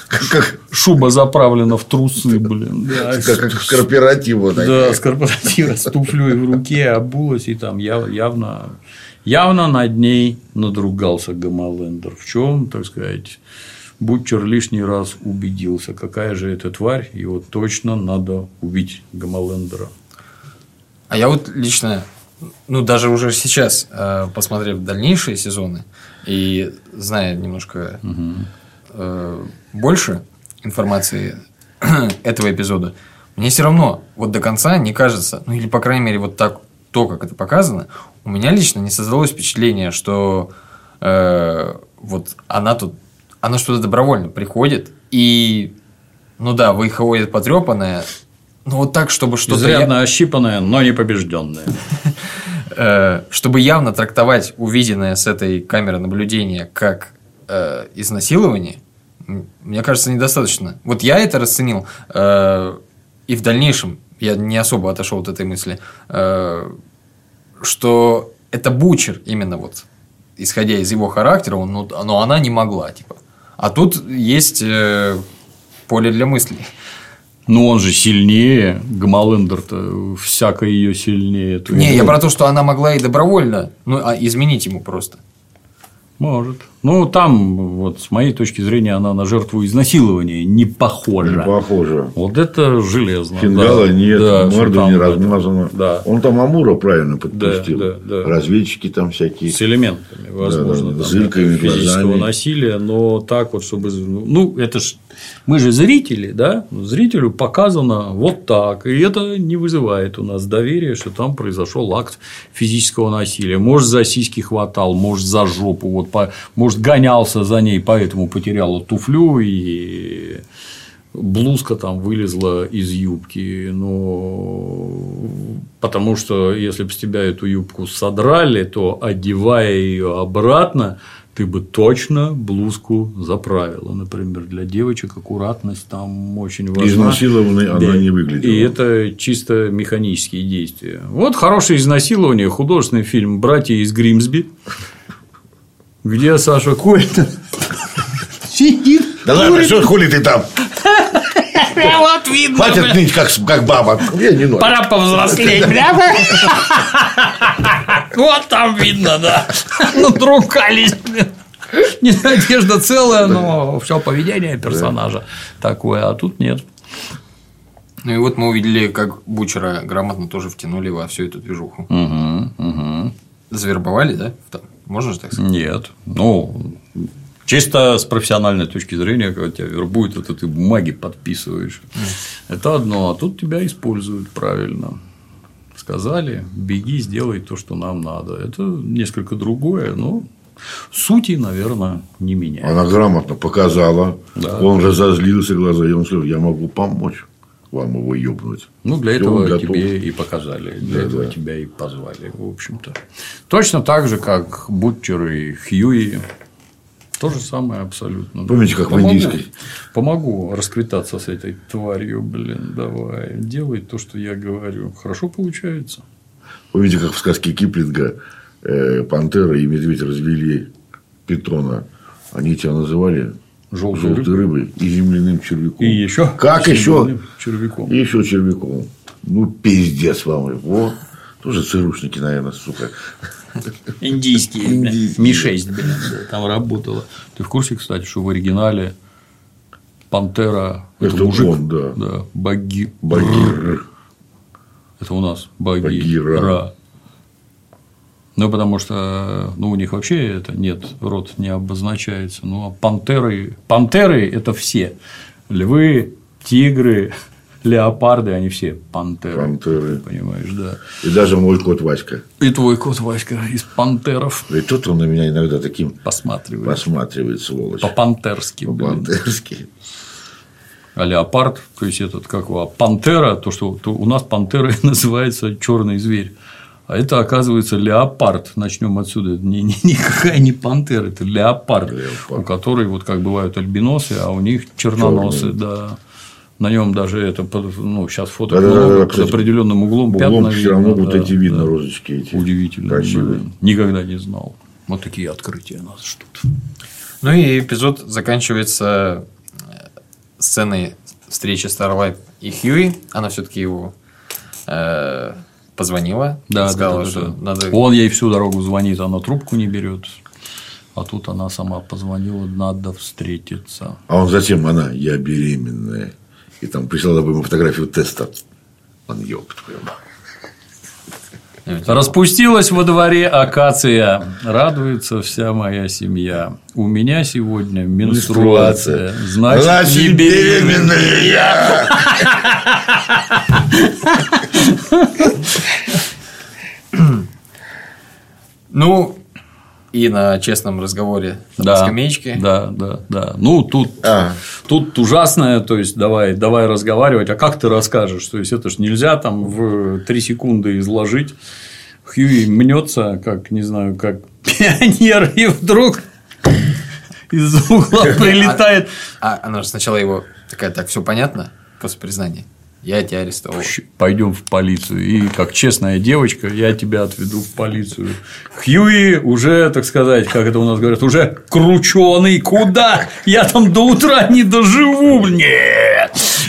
Как, шуба заправлена в трусы, блин. Да, как, как к корпоративу. да, такая. с корпоратива с туфлей в руке обулась, и там яв- явно, явно над ней надругался Гамалендер. В чем, так сказать, Бутчер лишний раз убедился, какая же это тварь, его точно надо убить Гамалендера. А я вот лично, ну, даже уже сейчас, э, посмотрев дальнейшие сезоны и зная немножко э, больше информации этого эпизода, мне все равно вот до конца не кажется, ну, или, по крайней мере, вот так, то, как это показано, у меня лично не создалось впечатление, что э, вот она тут, она что-то добровольно приходит и, ну да, выходит потрепанная, ну вот так, чтобы что-то... я- Изрядно ощипанная, но не побежденная. э, чтобы явно трактовать увиденное с этой камеры наблюдения как э, изнасилование, мне кажется, недостаточно. Вот я это расценил, э, и в дальнейшем я не особо отошел от этой мысли, что это бучер именно вот, исходя из его характера, он, ну, но она не могла, типа. А тут есть э, поле для мыслей. Ну, он же сильнее, Гамалендер-то всяко ее сильнее. Не, я про то, что она могла и добровольно, ну, а изменить ему просто. Может. Ну, там, вот с моей точки зрения, она на жертву изнасилования не похожа. Не похоже. Вот это железно. Фингала да. нет, Да, там не размазана. Да. Он там Амура правильно подпустил. Да, да, да. Разведчики там всякие. С элементами, возможно, да, там, с зырками, физического глазами. насилия, но так вот, чтобы. Ну, это ж. Мы же зрители, да? Зрителю показано вот так. И это не вызывает у нас доверия, что там произошел акт физического насилия. Может, за сиськи хватал, может, за жопу, вот, по- может, гонялся за ней, поэтому потеряла туфлю и блузка там вылезла из юбки, но потому что если бы с тебя эту юбку содрали, то одевая ее обратно, ты бы точно блузку заправила. Например, для девочек аккуратность там очень важна. Изнасилованной она Да. не выглядела. И это чисто механические действия. Вот хорошее изнасилование, художественный фильм «Братья из Гримсби», где Саша Кольтон сидит Да ладно, что хули ты там? Вот видно, Хватит ныть, как, как баба. Я не ной. Пора повзрослеть, бля. Вот там видно, да. Надругались, блин. Не одежда целая, но все поведение персонажа такое, а тут нет. Ну и вот мы увидели, как Бучера грамотно тоже втянули во всю эту движуху. Завербовали, да? Там, Можно же так сказать? Нет. Ну, чисто с профессиональной точки зрения, когда тебя вербуют, это ты бумаги подписываешь. Это одно, а тут тебя используют правильно. Сказали, беги, сделай то, что нам надо. Это несколько другое, но сути, наверное, не меняет. Она грамотно показала. Да. Он разозлился глаза, и он сказал, я могу помочь вам его ебнуть. Ну, для он этого готов. тебе и показали, для Да, этого да. тебя и позвали, в общем-то. Точно так же, как Бутчер и Хьюи. То же самое абсолютно. Помните, как в Помогу. индийской? Помогу расквитаться с этой тварью, блин, давай. Делай то, что я говорю. Хорошо получается. Помните, как в сказке Киплинга э, пантера и медведь развели питона. Они тебя называли Желтой желтой рыбой и земляным червяком. И еще. Как еще? Червяком. И еще червяком. Ну, пиздец вам. Вот. Тоже ЦРУшники, наверное, сука. Индийские. Индийские. Ми-6, блин, да, там работала. Ты в курсе, кстати, что в оригинале Пантера это, Это мужик, он, да. да, Баги, Багир. Это у нас Баги, Багира. Ра. Ну, потому что ну, у них вообще это нет, род не обозначается. Ну, а пантеры, пантеры – это все. Львы, тигры, леопарды, они все пантеры. Пантеры. Понимаешь, да. И даже мой кот Васька. И твой кот Васька из пантеров И тут он на меня иногда таким посматривает. посматривает, сволочь. По-пантерски. блин. По-бандерски. А леопард, то есть этот как его, а пантера, то, что то у нас пантера называется черный зверь. А это, оказывается, леопард. Начнем отсюда. Это не, не- никакая не пантера, это леопард, Леопард. у которой, вот как бывают альбиносы, а у них черноносы, да. На нем даже это, под- ну, сейчас фото Да-да-да, много, под кстати, определенным углом, Углом пятна все равно видно, вот да, эти видно да. розочки эти. Удивительно. Красивые. Никогда не знал. Вот такие открытия нас ждут. Ну и эпизод заканчивается э, сценой встречи Starlight и Хьюи. Она все-таки его э, позвонила, Да, сказала, да, да, что да. надо. Он ей всю дорогу звонит, она трубку не берет. А тут она сама позвонила, надо встретиться. А он затем, она, я беременная. И там прислала бы ему фотографию теста. Он твою мать. Распустилась во дворе акация. Радуется вся моя семья. У меня сегодня менструация. Значит, не беременна. я. Ну, и на честном разговоре на Да, скамеечке. да, да, да. Ну, тут, А. тут ужасное, то есть, давай, давай разговаривать, а как ты расскажешь? То есть, это ж нельзя там в три секунды изложить. Хьюи мнется, как, не знаю, как пионер, и вдруг из угла прилетает. А она же сначала его такая, так, все понятно, после признания. Я тебя арестовал. Пойдем в полицию. И как честная девочка, я тебя отведу в полицию. Хьюи уже, так сказать, как это у нас говорят, уже крученый. Куда? Я там до утра не доживу. Нет.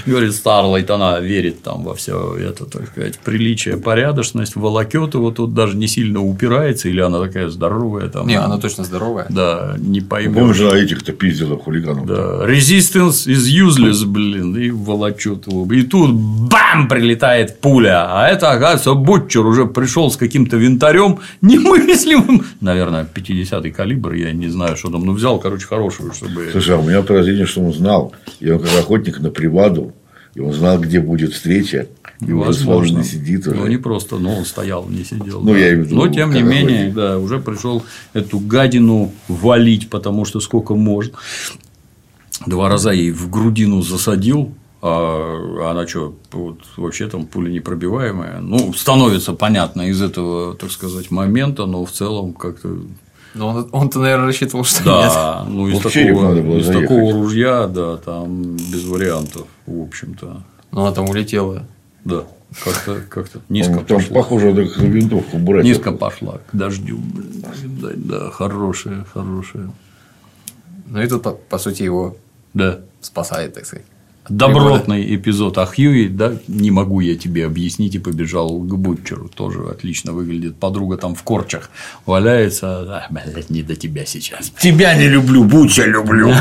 Говорит Старлайт, она верит там во все это, так сказать, приличие, порядочность, волокет его тут даже не сильно упирается, или она такая здоровая там. Не, она точно здоровая. Да, не поймешь. Помнишь, она этих-то пиздила хулиганов? Да, resistance is useless, блин, и волочет его. И тут бам, прилетает пуля. А это, оказывается, Бутчер уже пришел с каким-то винтарем немыслимым. Наверное, 50-й калибр, я не знаю, что там. Ну, взял, короче, хорошую, чтобы. Слушай, а у меня подозрение, что он знал. Он как охотник на приваду. И он знал, где будет встреча. И уже Возможно. словно сидит уже. Ну, не просто, но он стоял, не сидел. Ну, да. я имею в виду, Но, тем не менее, охотник. да, уже пришел эту гадину валить, потому что сколько можно. Два раза ей в грудину засадил, а она что, вот, вообще там пуля непробиваемая. Ну, становится понятно из этого, так сказать, момента, но в целом как-то Но он, он-то, наверное, рассчитывал, что нет. да, ну из, Вот такого, надо было из заехать. такого ружья, да, там без вариантов, в общем-то. Но она там улетела. Да, как-то как низко Он там, пошла. похоже, как винтовку брать. Низко пошла к дождю, блин, да, хорошая, хорошая. Ну и тут, по, по сути, его Да. спасает, так сказать. Добротный эпизод. А Хьюи, да, не могу я тебе объяснить, и побежал к Бутчеру. Тоже отлично выглядит. Подруга там в корчах валяется. А, блядь, не до тебя сейчас. Тебя не люблю, Буча люблю.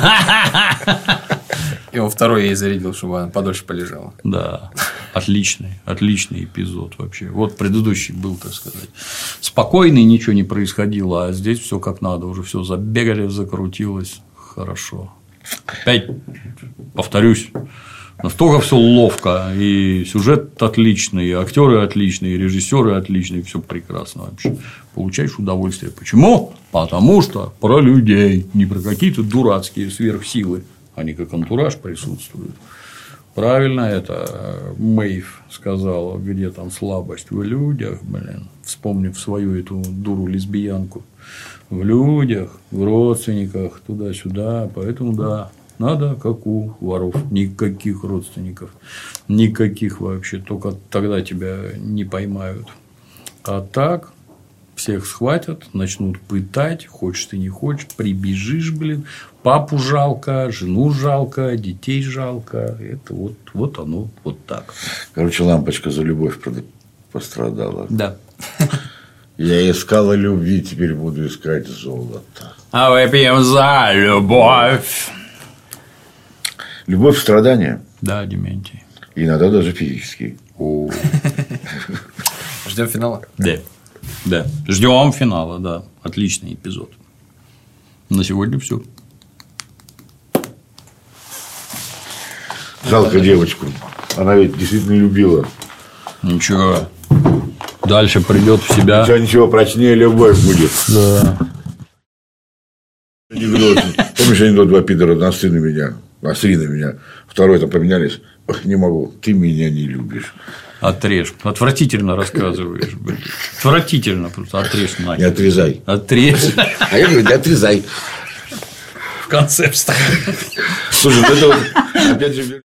И он второй ей зарядил, чтобы она подольше полежала. Да, отличный, отличный эпизод вообще. Вот предыдущий был, так сказать, спокойный, ничего не происходило, а здесь все как надо, уже все забегали, закрутилось, хорошо. Опять повторюсь, настолько все ловко, и сюжет отличный, и актеры отличные, и режиссеры отличные, все прекрасно вообще. Получаешь удовольствие. Почему? Потому что про людей, не про какие-то дурацкие сверхсилы, они как антураж присутствуют. Правильно это э, Мэйв сказала, где там слабость в людях, блин, вспомнив свою эту дуру-лесбиянку. В людях, в родственниках, туда-сюда. Поэтому да, надо, как у воров, никаких родственников, никаких вообще, только тогда тебя не поймают. А так, всех схватят, начнут пытать, хочешь ты не хочешь, прибежишь, блин, папу жалко, жену жалко, детей жалко, это вот, вот оно, вот так. Короче, лампочка за любовь пострадала. Да. Я искала любви, теперь буду искать золото. А выпьем за любовь. Любовь – страдания. Да, Дементий. Иногда даже физические. Ждем финала. Да. Да. Ждем финала, да. Отличный эпизод. На сегодня все. Жалко девочку. Она ведь действительно любила. Ничего. Дальше придет в себя. Ничего, ничего, прочнее любовь будет. Да. Анекдот. Помнишь анекдот два пидора? Насты на меня. Насри на меня. Второй там поменялись. Ох, не могу. Ты меня не любишь. Отрежь. Отвратительно рассказываешь, блин. Отвратительно просто отрежь Не нахер. отрезай. Отрежь. А я говорю, не отрезай. В конце вставь. Слушай, ну это вот, опять же,